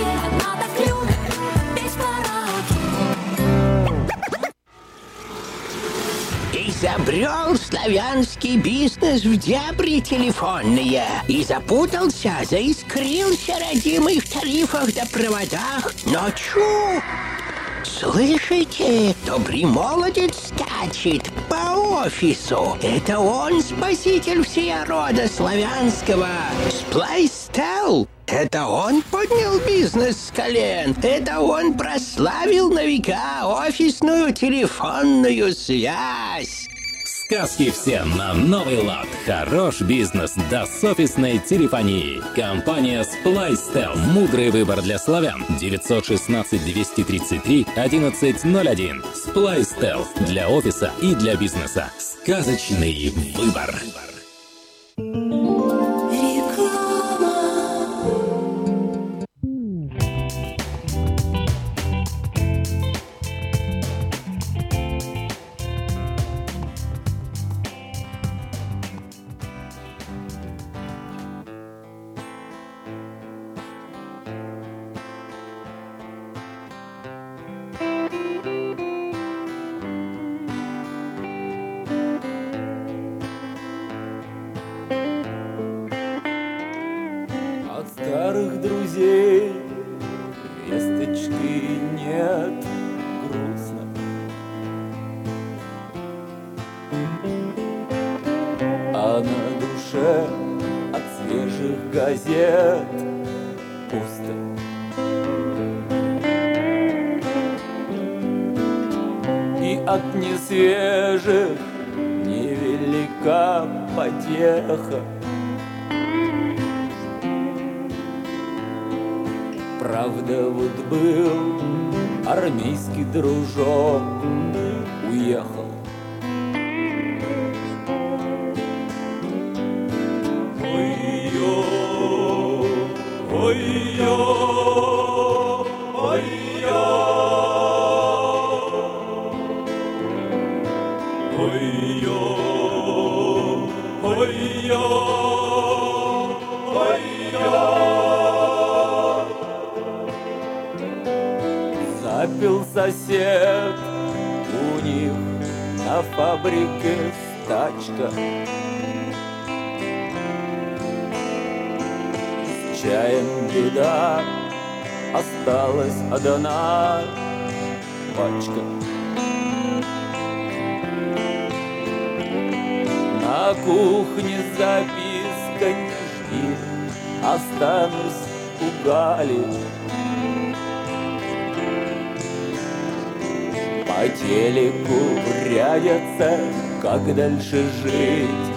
Изобрел славянский бизнес в дебри телефонные и запутался, заискрился родимый в тарифах да проводах. Но чу! Слышите? Добрый молодец скачет по офису. Это он спаситель всея рода славянского. Сплайстел. Это он поднял бизнес с колен. Это он прославил на века офисную телефонную связь. Сказки все на новый лад. Хорош бизнес до офисной телефонии. Компания Splystel. Мудрый выбор для славян. 916-233-1101. Splystel. Для офиса и для бизнеса. Сказочный выбор. От армейский дружок, чаем беда, осталась одна пачка. На кухне записка не жди, останусь у Гали. По телеку рядятся, как дальше жить.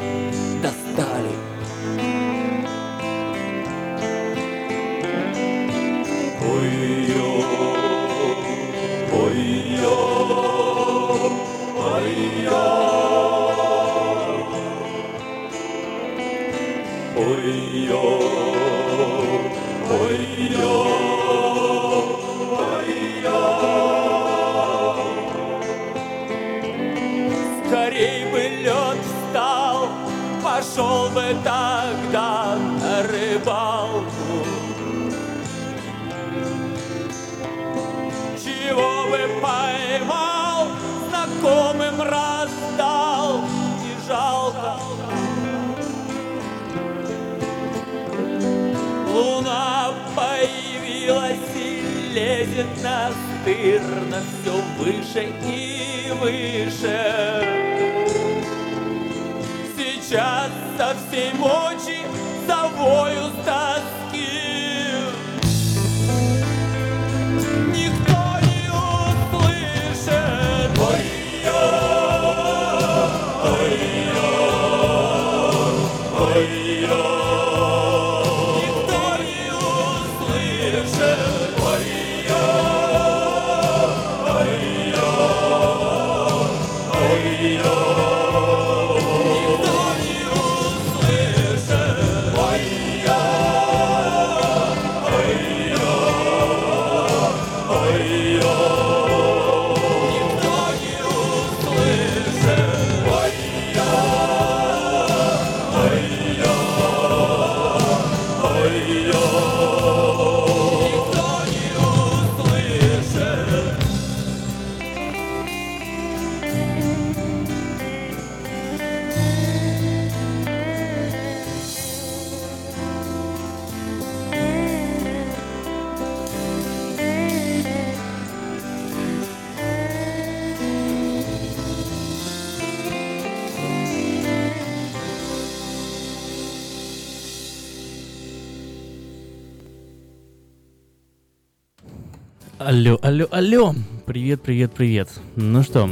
Алло, алло, алло. Привет, привет, привет. Ну что,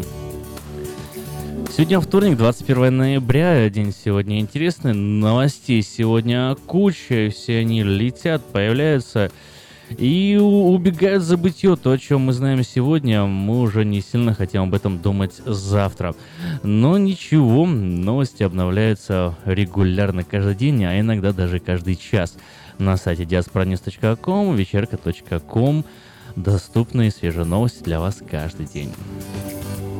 сегодня вторник, 21 ноября, день сегодня интересный, новостей сегодня куча, все они летят, появляются и убегают за бытие. То, о чем мы знаем сегодня, мы уже не сильно хотим об этом думать завтра. Но ничего, новости обновляются регулярно каждый день, а иногда даже каждый час. На сайте diasporanews.com, вечерка.com доступные свежие новости для вас каждый день. —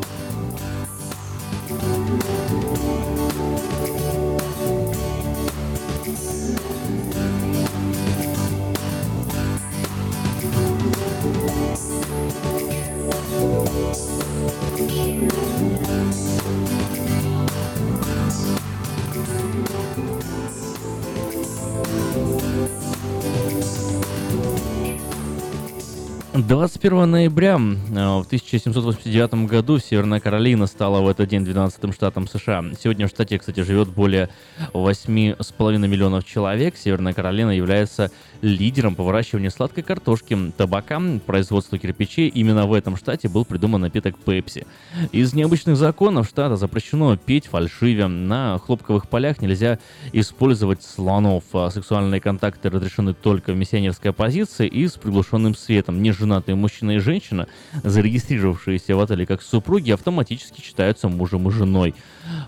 21 ноября э, в 1789 году Северная Каролина стала в этот день 12-м штатом США. Сегодня в штате, кстати, живет более 8,5 миллионов человек. Северная Каролина является лидером по выращиванию сладкой картошки, табака, производству кирпичей. Именно в этом штате был придуман напиток Пепси. Из необычных законов штата запрещено петь фальшиве. На хлопковых полях нельзя использовать слонов. А Сексуальные контакты разрешены только в миссионерской позиции и с приглушенным светом. Неженатые мужчина и женщина, зарегистрировавшиеся в отеле как супруги, автоматически считаются мужем и женой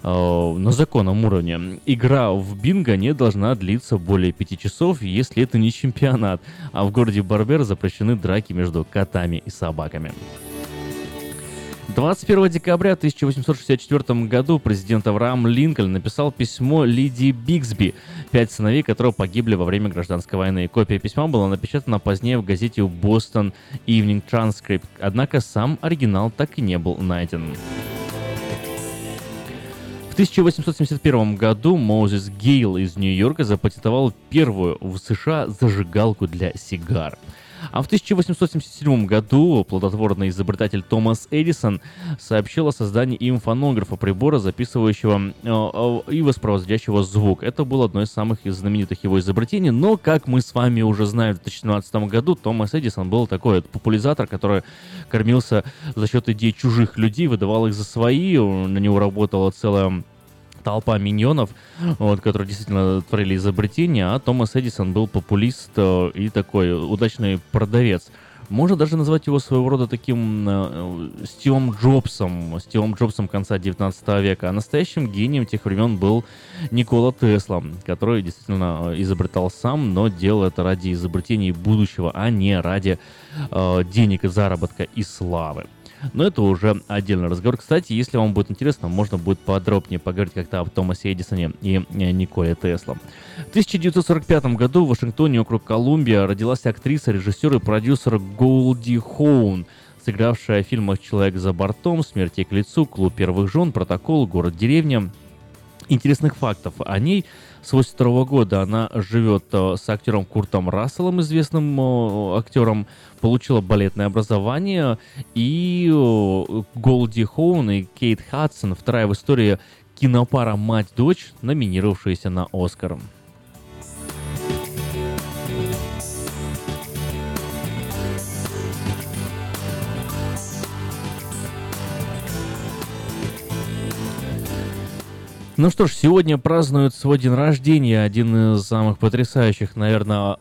на законном уровне. Игра в бинго не должна длиться более пяти часов, если это не чемпионат. А в городе Барбер запрещены драки между котами и собаками. 21 декабря 1864 году президент Авраам Линкольн написал письмо Лидии Бигсби, пять сыновей которого погибли во время гражданской войны. Копия письма была напечатана позднее в газете Boston Evening Transcript, однако сам оригинал так и не был найден. В 1871 году Моузес Гейл из Нью-Йорка запатентовал первую в США зажигалку для сигар. А в 1877 году плодотворный изобретатель Томас Эдисон сообщил о создании им фонографа прибора, записывающего э, э, и воспроизводящего звук. Это было одно из самых знаменитых его изобретений, но, как мы с вами уже знаем, в 2017 году Томас Эдисон был такой популяризатор, который кормился за счет идей чужих людей, выдавал их за свои, на него работала целая толпа миньонов, вот, которые действительно творили изобретения, а Томас Эдисон был популист э, и такой удачный продавец. Можно даже назвать его своего рода таким э, Стивом Джобсом, Стивом Джобсом конца 19 века. А настоящим гением тех времен был Никола Тесла, который действительно э, изобретал сам, но делал это ради изобретений будущего, а не ради э, денег и заработка и славы. Но это уже отдельный разговор. Кстати, если вам будет интересно, можно будет подробнее поговорить как-то об Томасе Эдисоне и э, Николе Тесла. В 1945 году в Вашингтоне, округ Колумбия, родилась актриса, режиссер и продюсер Голди Хоун, сыгравшая в фильмах «Человек за бортом», «Смерть ей к лицу», «Клуб первых жен», «Протокол», «Город-деревня». Интересных фактов о ней с 82 года она живет э, с актером Куртом Расселом, известным э, актером, получила балетное образование, и э, Голди Хоун и Кейт Хадсон, вторая в истории кинопара «Мать-дочь», номинировавшаяся на Оскар. Ну что ж, сегодня празднует свой день рождения один из самых потрясающих, наверное,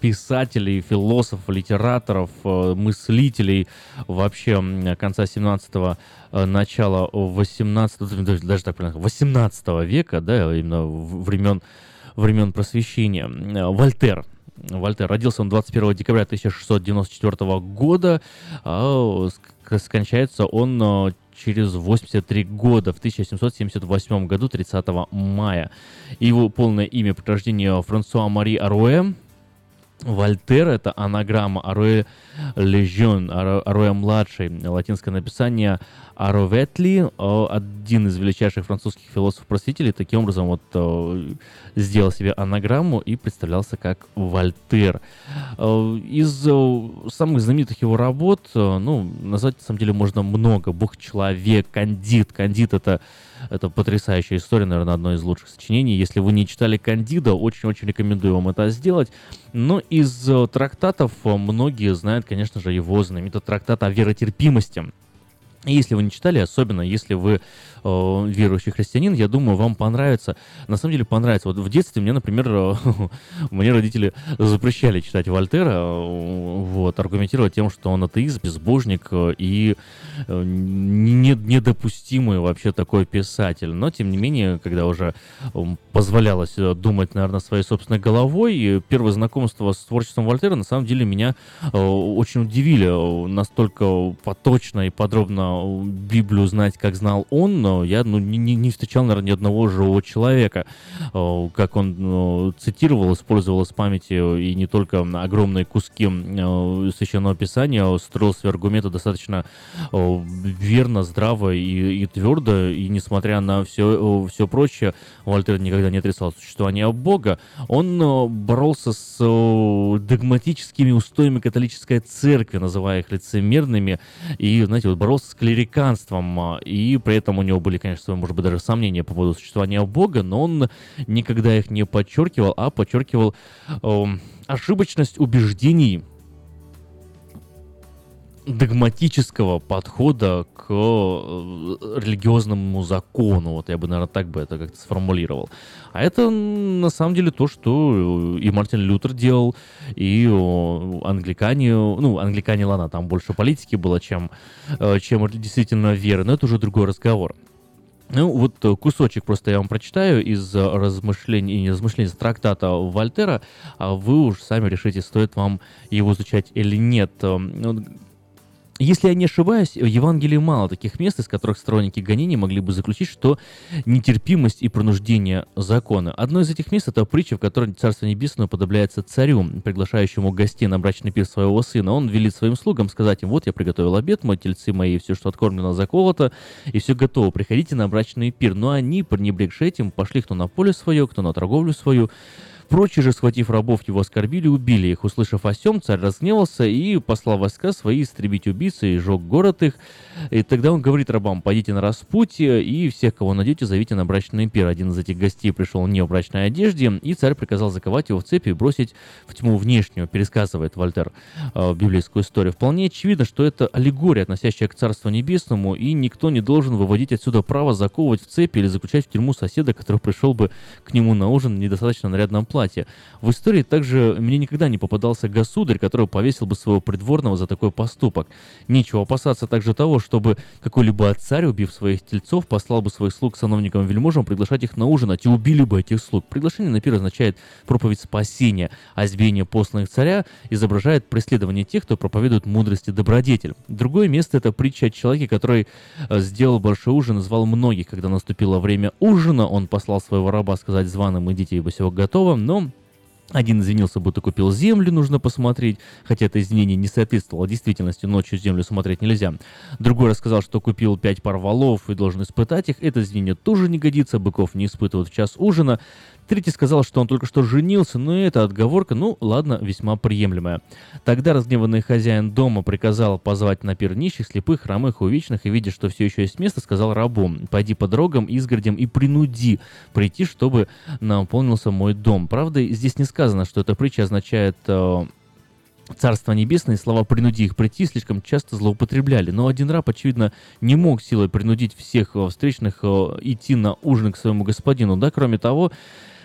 писателей, философов, литераторов, э, мыслителей вообще конца 17-го, э, начала 18 даже, так правильно, 18 века, да, именно времен, времен просвещения. Э, Вольтер. Вольтер. Родился он 21 декабря 1694 года. а, ск- Скончается он через 83 года, в 1778 году, 30 мая. Его полное имя по рождению Франсуа Мари Аруэ. Вольтер — это анаграмма Аруэ Лежон, Аруэ младший, латинское написание Ароветли, э, один из величайших французских философов-просветителей, таким образом вот э, сделал себе анаграмму и представлялся как Вольтер. Э, Из самых знаменитых его работ, ну, назвать на самом деле можно много. Бог-человек, Кандид. Кандид — это Это потрясающая история, наверное, одно из лучших сочинений. Если вы не читали Кандида, очень-очень рекомендую вам это сделать. Но из э, трактатов э, многие знают, конечно же, его знаменитый трактат о веротерпимости. Если вы не читали, особенно если вы э, верующий христианин, я думаю, вам понравится. На самом деле понравится. Вот в детстве мне, например, мне родители запрещали читать Вольтера, э, вот, аргументировать тем, что он атеист, безбожник э, и э, не- недопустимый вообще такой писатель. Но, тем не менее, когда уже позволялось думать, наверное, своей собственной головой, первое знакомство с творчеством Вольтера, на самом деле, меня очень удивили. Настолько поточно и подробно Библию знать, как знал он, я ну, не, не- встречал, наверное, ни одного живого человека. Э, Как он э, цитировал, использовал из памяти и не только огромные куски э, Священного Писания, строил свои аргументы достаточно э, верно, здраво и, и твердо, и несмотря на все, все прочее, Вольтер никогда не отрицал существование Бога, он э, боролся с э, догматическими устоями католической церкви, называя их лицемерными, и, знаете, вот боролся с клериканством, а, и при этом у него были, конечно, может быть, даже сомнения по поводу существования Бога, но он никогда их не подчеркивал, а подчеркивал э, ошибочность убеждений догматического подхода к э, религиозному закону. Вот я бы, наверное, так бы это как-то сформулировал. А это на самом деле то, что и Мартин Лютер делал, и англикане, ну, англикане, ладно, там больше политики было, чем, э, чем действительно веры, но это уже другой разговор. Ну, вот э, кусочек просто я вам прочитаю из э, размышлений, не размышлений, из трактата Вольтера, а вы уж сами решите, стоит вам его изучать или нет. Если я не ошибаюсь, в Евангелии мало таких мест, из которых сторонники гонений могли бы заключить, что нетерпимость и принуждение закона. Одно из этих мест — это притча, в которой Царство Небесное подобляется царю, приглашающему гостей на брачный пир своего сына. Он велит своим слугам сказать им, вот я приготовил обед, мои тельцы мои, все, что откормлено, заколото, и все готово, приходите на брачный пир. Но они, пренебрегши этим, пошли кто на поле свое, кто на торговлю свою, Прочие же, схватив рабов, его оскорбили и убили их. Услышав о сем, царь разгневался и послал войска свои истребить убийцы и жег город их. И тогда он говорит рабам, пойдите на распутье и всех, кого найдете, зовите на брачный пир. Один из этих гостей пришел не в брачной одежде, и царь приказал заковать его в цепи и бросить в тьму внешнюю, пересказывает Вольтер э, библейскую историю. Вполне очевидно, что это аллегория, относящая к Царству Небесному, и никто не должен выводить отсюда право заковывать в цепи или заключать в тюрьму соседа, который пришел бы к нему на ужин в недостаточно нарядном платье. В истории также мне никогда не попадался государь, который повесил бы своего придворного за такой поступок. Нечего опасаться также того, чтобы какой-либо царь, убив своих тельцов, послал бы своих слуг сановникам вельможам приглашать их на ужинать и убили бы этих слуг. Приглашение на пир означает проповедь спасения, а избиение посланных царя изображает преследование тех, кто проповедует мудрость и добродетель. Другое место — это притча о человеке, который э, сделал большой ужин и звал многих. Когда наступило время ужина, он послал своего раба сказать званым «идите, ибо всего готово», но один извинился, будто купил землю, нужно посмотреть, хотя это извинение не соответствовало действительности, ночью землю смотреть нельзя. Другой рассказал, что купил пять пар валов и должен испытать их, это извинение тоже не годится, быков не испытывают в час ужина. Третий сказал, что он только что женился, но это отговорка, ну ладно, весьма приемлемая. Тогда разгневанный хозяин дома приказал позвать на пир нищих, слепых, хромых, увечных, и видя, что все еще есть место, сказал рабу, пойди по дорогам, изгородям и принуди прийти, чтобы наполнился мой дом. Правда, здесь не сказано, что эта притча означает... э, Царство Небесное, слова «принуди их прийти» слишком часто злоупотребляли, но один раб, очевидно, не мог силой принудить всех э, встречных э, идти на ужин к своему господину, да, кроме того,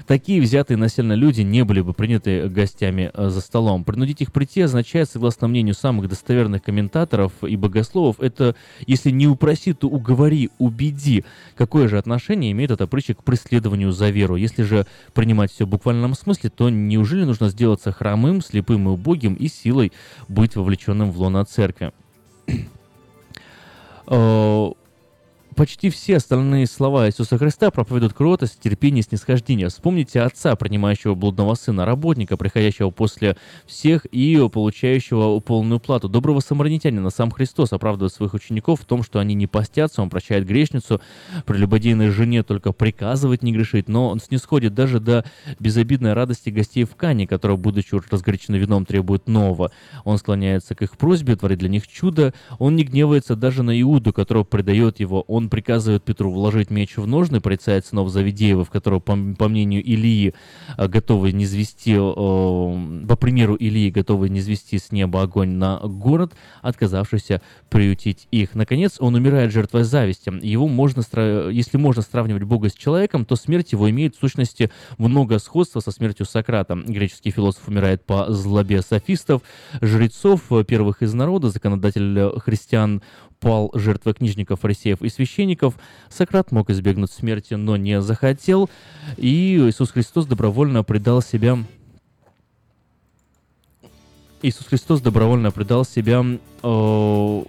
такие взятые насильно люди не были бы приняты гостями э, за столом. Принудить их прийти означает, согласно мнению самых достоверных комментаторов и богословов, это если не упроси, то уговори, убеди. Какое же отношение имеет эта притча к преследованию за веру? Если же принимать все в буквальном смысле, то неужели нужно сделаться хромым, слепым и убогим и силой быть вовлеченным в лоно церкви? Почти все остальные слова Иисуса Христа проповедуют кротость, терпение, снисхождение. Вспомните отца, принимающего блудного сына, работника, приходящего после всех и получающего полную плату. Доброго самаритянина сам Христос оправдывает своих учеников в том, что они не постятся, он прощает грешницу, прелюбодейной жене только приказывает не грешить, но он снисходит даже до безобидной радости гостей в Кане, которая, будучи уж разгорячены вином, требует нового. Он склоняется к их просьбе, творит для них чудо, он не гневается даже на Иуду, которого предает его, он он приказывает Петру вложить меч в ножны, порицает сынов Завидеевых, которого, по, по мнению Илии, э, готовы низвести, э, по примеру Илии, готовы низвести с неба огонь на город, отказавшийся приютить их. Наконец, он умирает жертвой зависти. Его можно, если можно сравнивать Бога с человеком, то смерть его имеет в сущности много сходства со смертью Сократа. Греческий философ умирает по злобе софистов, жрецов, э, первых из народа, законодатель христиан пал жертвой книжников, фарисеев и священников. Сократ мог избегнуть смерти, но не захотел. И Иисус Христос добровольно предал себя Иисус Христос добровольно предал себя э,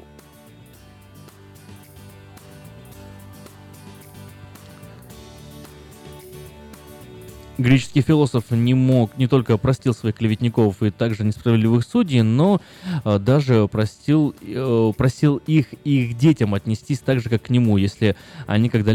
Греческий философ не мог, не только простил своих клеветников и также несправедливых судей, но э, даже простил, э, просил их и их детям отнестись так же, как к нему, если они когда